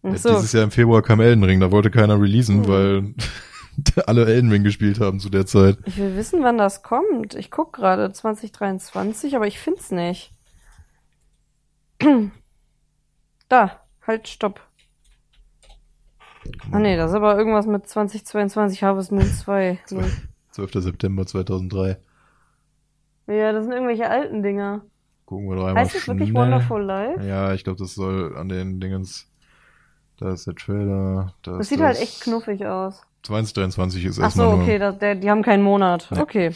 Ja, so. Dieses Jahr im Februar kam Elden Ring, da wollte keiner releasen, hm. weil alle Elden Ring gespielt haben zu der Zeit.
Ich will wissen, wann das kommt. Ich guck gerade 2023, aber ich find's nicht. da, halt, stopp. Ah nee, das ist aber irgendwas mit 2022 Harvest Moon 2.
12. September 2003.
Ja, das sind irgendwelche alten Dinger.
Gucken wir doch einmal
Heißt das wirklich Wonderful Life?
Ja, ich glaube, das soll an den Dingens. Da ist der Trailer. Da
das sieht das halt echt knuffig aus.
2023 ist
Ach
erstmal
so, okay, das, der, die haben keinen Monat. Nee. Okay.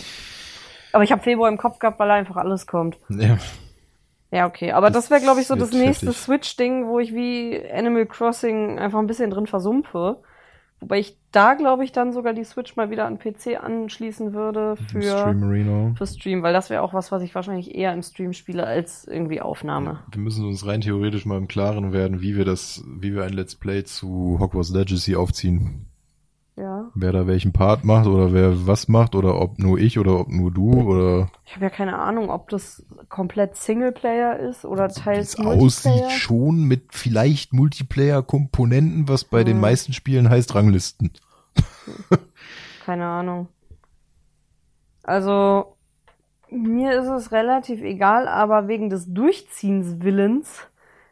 Aber ich habe Februar im Kopf gehabt, weil einfach alles kommt.
Ja.
Ja, okay. Aber das, das wäre, glaube ich, so das nächste Switch-Ding, wo ich wie Animal Crossing einfach ein bisschen drin versumpfe. Wobei ich da, glaube ich, dann sogar die Switch mal wieder an PC anschließen würde für
Stream
für Stream, weil das wäre auch was, was ich wahrscheinlich eher im Stream spiele als irgendwie Aufnahme.
Wir müssen uns rein theoretisch mal im Klaren werden, wie wir das, wie wir ein Let's Play zu Hogwarts Legacy aufziehen. Wer da welchen Part macht oder wer was macht oder ob nur ich oder ob nur du oder.
Ich habe ja keine Ahnung, ob das komplett Singleplayer ist oder teils
Multiplayer. aussieht schon mit vielleicht Multiplayer-Komponenten, was bei hm. den meisten Spielen heißt Ranglisten.
keine Ahnung. Also mir ist es relativ egal, aber wegen des Durchziehenswillens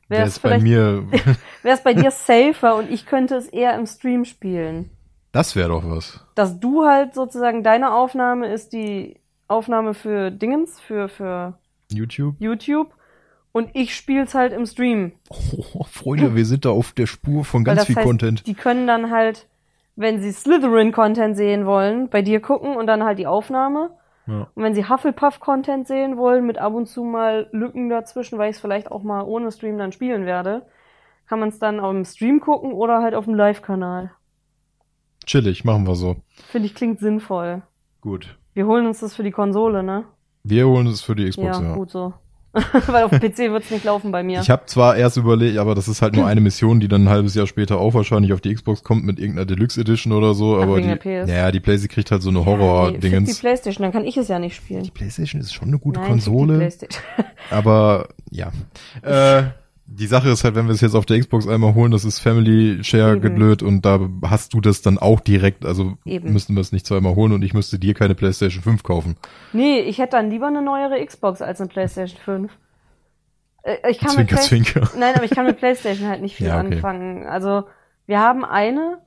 wäre es bei mir wäre es bei dir safer und ich könnte es eher im Stream spielen.
Das wäre doch was.
Dass du halt sozusagen deine Aufnahme ist die Aufnahme für Dingens, für, für
YouTube.
YouTube. Und ich spiel's halt im Stream.
Oh, Freunde, wir sind da auf der Spur von ganz viel heißt, Content.
Die können dann halt, wenn sie Slytherin-Content sehen wollen, bei dir gucken und dann halt die Aufnahme. Ja. Und wenn sie Hufflepuff-Content sehen wollen, mit ab und zu mal Lücken dazwischen, weil ich es vielleicht auch mal ohne Stream dann spielen werde, kann man es dann auf dem Stream gucken oder halt auf dem Live-Kanal.
Chillig, machen wir so.
Finde ich klingt sinnvoll.
Gut.
Wir holen uns das für die Konsole, ne?
Wir holen es für die Xbox,
ja. Ja, gut so. Weil auf PC wird's nicht laufen bei mir.
Ich habe zwar erst überlegt, aber das ist halt nur eine Mission, die dann ein halbes Jahr später auch wahrscheinlich auf die Xbox kommt mit irgendeiner Deluxe Edition oder so. Ach, aber die, ja, die PlayStation kriegt halt so eine Horror-Dingens.
Ja, die PlayStation, dann kann ich es ja nicht spielen.
Die PlayStation ist schon eine gute Nein, Konsole. aber ja. Äh, die Sache ist halt, wenn wir es jetzt auf der Xbox einmal holen, das ist Family Share geblöd und da hast du das dann auch direkt, also Eben. müssten wir es nicht zweimal holen und ich müsste dir keine PlayStation 5 kaufen.
Nee, ich hätte dann lieber eine neuere Xbox als eine PlayStation 5. Äh, ich kann
zwinker,
mit
zwinker.
Nein, aber ich kann mit PlayStation halt nicht viel ja, okay. anfangen. Also, wir haben eine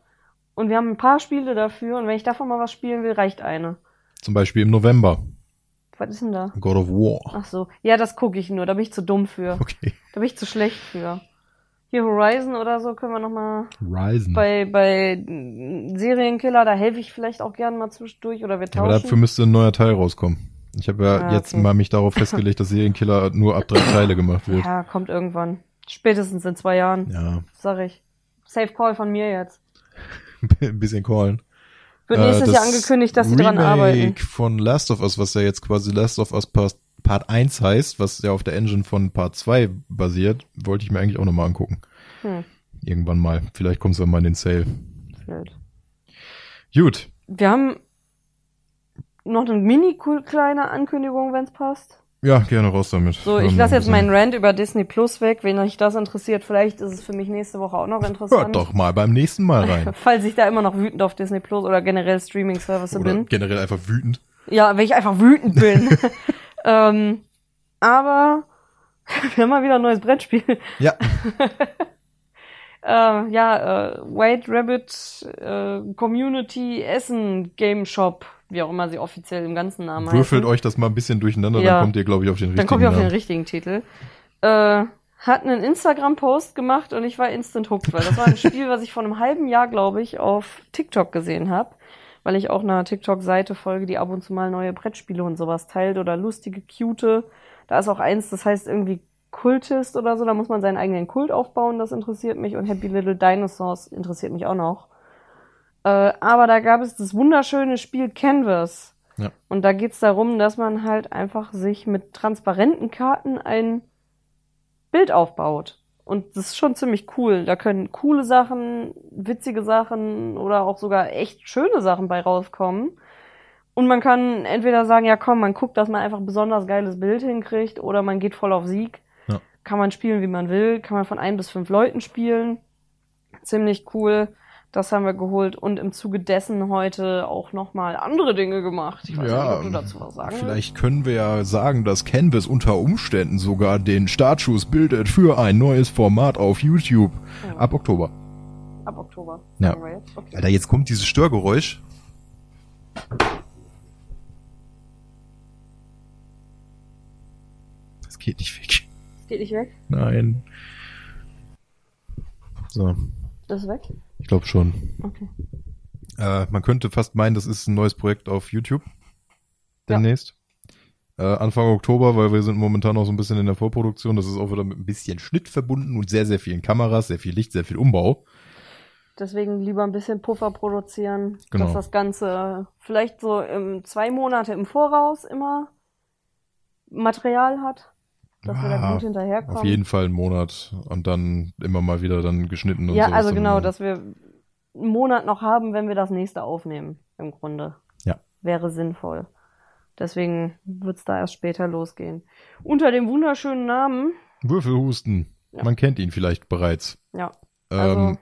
und wir haben ein paar Spiele dafür und wenn ich davon mal was spielen will, reicht eine.
Zum Beispiel im November.
Was ist denn da?
God of War.
Ach so. Ja, das gucke ich nur. Da bin ich zu dumm für.
Okay.
Da bin ich zu schlecht für. Hier Horizon oder so können wir noch mal.
Horizon.
Bei, bei Serienkiller, da helfe ich vielleicht auch gerne mal zwischendurch oder wir tauschen.
aber dafür müsste ein neuer Teil rauskommen. Ich habe ja ah, jetzt okay. mal mich darauf festgelegt, dass Serienkiller nur ab drei Teile gemacht wird.
Ja, kommt irgendwann. Spätestens in zwei Jahren.
Ja.
Sag ich. Safe Call von mir jetzt.
Ein bisschen callen.
Wird nächstes äh, Jahr angekündigt, dass sie dran arbeiten.
von Last of Us, was ja jetzt quasi Last of Us Part, Part 1 heißt, was ja auf der Engine von Part 2 basiert, wollte ich mir eigentlich auch nochmal angucken. Hm. Irgendwann mal. Vielleicht kommt es dann mal in den Sale. Vielleicht. Gut.
Wir haben noch eine mini kleine Ankündigung, wenn es passt.
Ja, gerne raus damit.
So, ich lasse jetzt meinen Rant über Disney Plus weg. Wenn euch das interessiert, vielleicht ist es für mich nächste Woche auch noch interessant.
Hört doch mal beim nächsten Mal rein.
Falls ich da immer noch wütend auf Disney Plus oder generell Streaming-Service bin.
Generell einfach wütend.
Ja, wenn ich einfach wütend bin. ähm, aber wir haben mal wieder ein neues Brettspiel.
Ja.
äh, ja, äh, White Rabbit äh, Community Essen Game Shop wie auch immer sie offiziell im ganzen Namen
Würfelt heißen. euch das mal ein bisschen durcheinander, ja. dann kommt ihr, glaube ich, auf den richtigen
Dann kommt ihr auf den richtigen Titel. Äh, hat einen Instagram-Post gemacht und ich war instant hooked, weil das war ein Spiel, was ich vor einem halben Jahr, glaube ich, auf TikTok gesehen habe, weil ich auch einer TikTok-Seite folge, die ab und zu mal neue Brettspiele und sowas teilt oder lustige, cute. Da ist auch eins, das heißt irgendwie Kultist oder so, da muss man seinen eigenen Kult aufbauen, das interessiert mich und Happy Little Dinosaurs interessiert mich auch noch. Äh, aber da gab es das wunderschöne Spiel Canvas.
Ja.
Und da geht's darum, dass man halt einfach sich mit transparenten Karten ein Bild aufbaut. Und das ist schon ziemlich cool. Da können coole Sachen, witzige Sachen oder auch sogar echt schöne Sachen bei rauskommen. Und man kann entweder sagen, ja komm, man guckt, dass man einfach ein besonders geiles Bild hinkriegt, oder man geht voll auf Sieg.
Ja.
Kann man spielen, wie man will, kann man von ein bis fünf Leuten spielen. Ziemlich cool. Das haben wir geholt und im Zuge dessen heute auch nochmal andere Dinge gemacht. Ich weiß
Ja,
nicht, ob du dazu was sagen willst.
Vielleicht können wir ja sagen, dass Canvas unter Umständen sogar den Startschuss bildet für ein neues Format auf YouTube
Ja.
ab Oktober.
Ab Oktober.
Ja.
jetzt. Okay.
Alter, jetzt kommt dieses Störgeräusch. Das geht nicht weg.
Geht nicht weg?
Nein. So,
Das ist weg?
Ich glaube schon.
Okay.
Äh, man könnte fast meinen, das ist ein neues Projekt auf YouTube. Demnächst. Äh, Anfang Oktober, weil wir sind momentan noch so ein bisschen in der Vorproduktion. Das ist auch wieder mit ein bisschen Schnitt verbunden und sehr, sehr vielen Kameras, sehr viel Licht, sehr viel Umbau.
Deswegen lieber ein bisschen Puffer produzieren,
Genau.
dass das Ganze vielleicht so im, zwei Monate im Voraus immer Material hat, dass wir da
Ja,
gut hinterherkommen.
Auf jeden Fall einen Monat und dann immer mal wieder dann geschnitten und
ja, also genau, dass wir einen Monat noch haben, wenn wir das nächste aufnehmen, im Grunde.
Ja.
Wäre sinnvoll. Deswegen wird's da erst später losgehen. Unter dem wunderschönen Namen,
Würfelhusten.
Ja.
Man kennt ihn vielleicht bereits.
ja, also,
Ähm,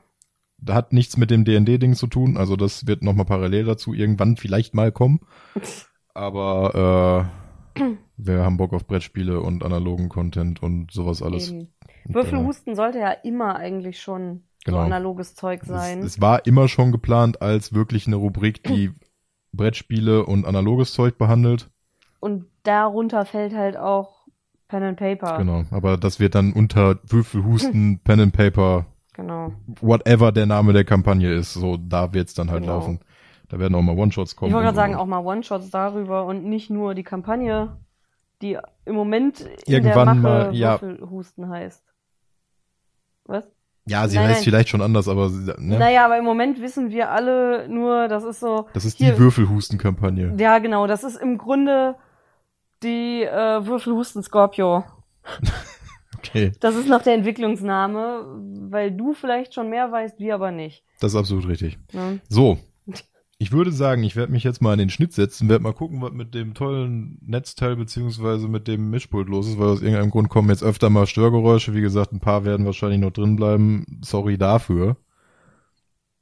da hat nichts mit dem D&D-Ding zu tun, also das wird nochmal parallel dazu irgendwann vielleicht mal kommen. Aber äh, wir haben Bock auf Brettspiele und analogen Content und sowas alles.
eben. Würfelhusten sollte ja immer eigentlich schon
Genau.
so analoges Zeug
äh,
sein.
Es, es war immer schon geplant als wirklich eine Rubrik, die Brettspiele und analoges Zeug behandelt.
Und darunter fällt halt auch Pen and Paper.
Genau, aber das wird dann unter Würfelhusten, Pen and Paper,
Genau.
whatever der Name der Kampagne ist, so da wird's dann halt
Genau.
laufen. Da werden auch mal One-Shots kommen.
Ich wollte gerade sagen,
so.
auch mal One-Shots darüber und nicht nur die Kampagne, die im Moment in
Irgendwann mal, ja.
Würfelhusten heißt. Was?
Ja, sie
Nein,
heißt
nein.
vielleicht schon anders, aber ne?
Naja, aber im Moment wissen wir alle nur, das ist so.
das ist
hier-
die Würfelhusten-Kampagne.
Ja, genau, das ist im Grunde die äh, Würfelhusten Scorpio.
Okay,
Das ist noch der Entwicklungsname, weil du vielleicht schon mehr weißt, wir aber nicht.
das ist absolut richtig.
Ne?
So, ich würde sagen, ich werde mich jetzt mal in den Schnitt setzen, werde mal gucken, was mit dem tollen Netzteil beziehungsweise mit dem Mischpult los ist, weil aus irgendeinem Grund kommen jetzt öfter mal Störgeräusche. Wie gesagt, ein paar werden wahrscheinlich noch drin bleiben. Sorry dafür.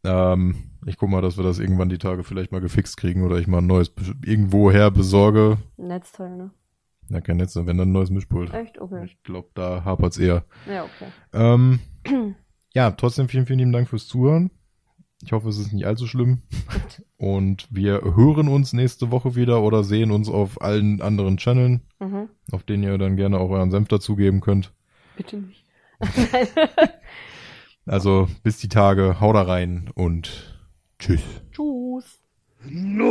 Ähm, ich guck mal, dass wir das irgendwann die Tage vielleicht mal gefixt kriegen oder ich mal ein neues irgendwoher besorge.
Netzteil, ne?
Ja, kein Netz, wenn dann ein neues Mischpult.
Echt? Okay.
Ich glaube, da hapert's eher.
Ja, okay.
Ähm, ja, trotzdem vielen, vielen lieben Dank fürs Zuhören. Ich hoffe, es ist nicht allzu schlimm. Und wir hören uns nächste Woche wieder oder sehen uns auf allen anderen Channeln,
Mhm.
auf denen ihr dann gerne auch euren Senf dazugeben könnt.
Bitte nicht.
Also bis die Tage, hau da rein und tschüss.
Tschüss.
No!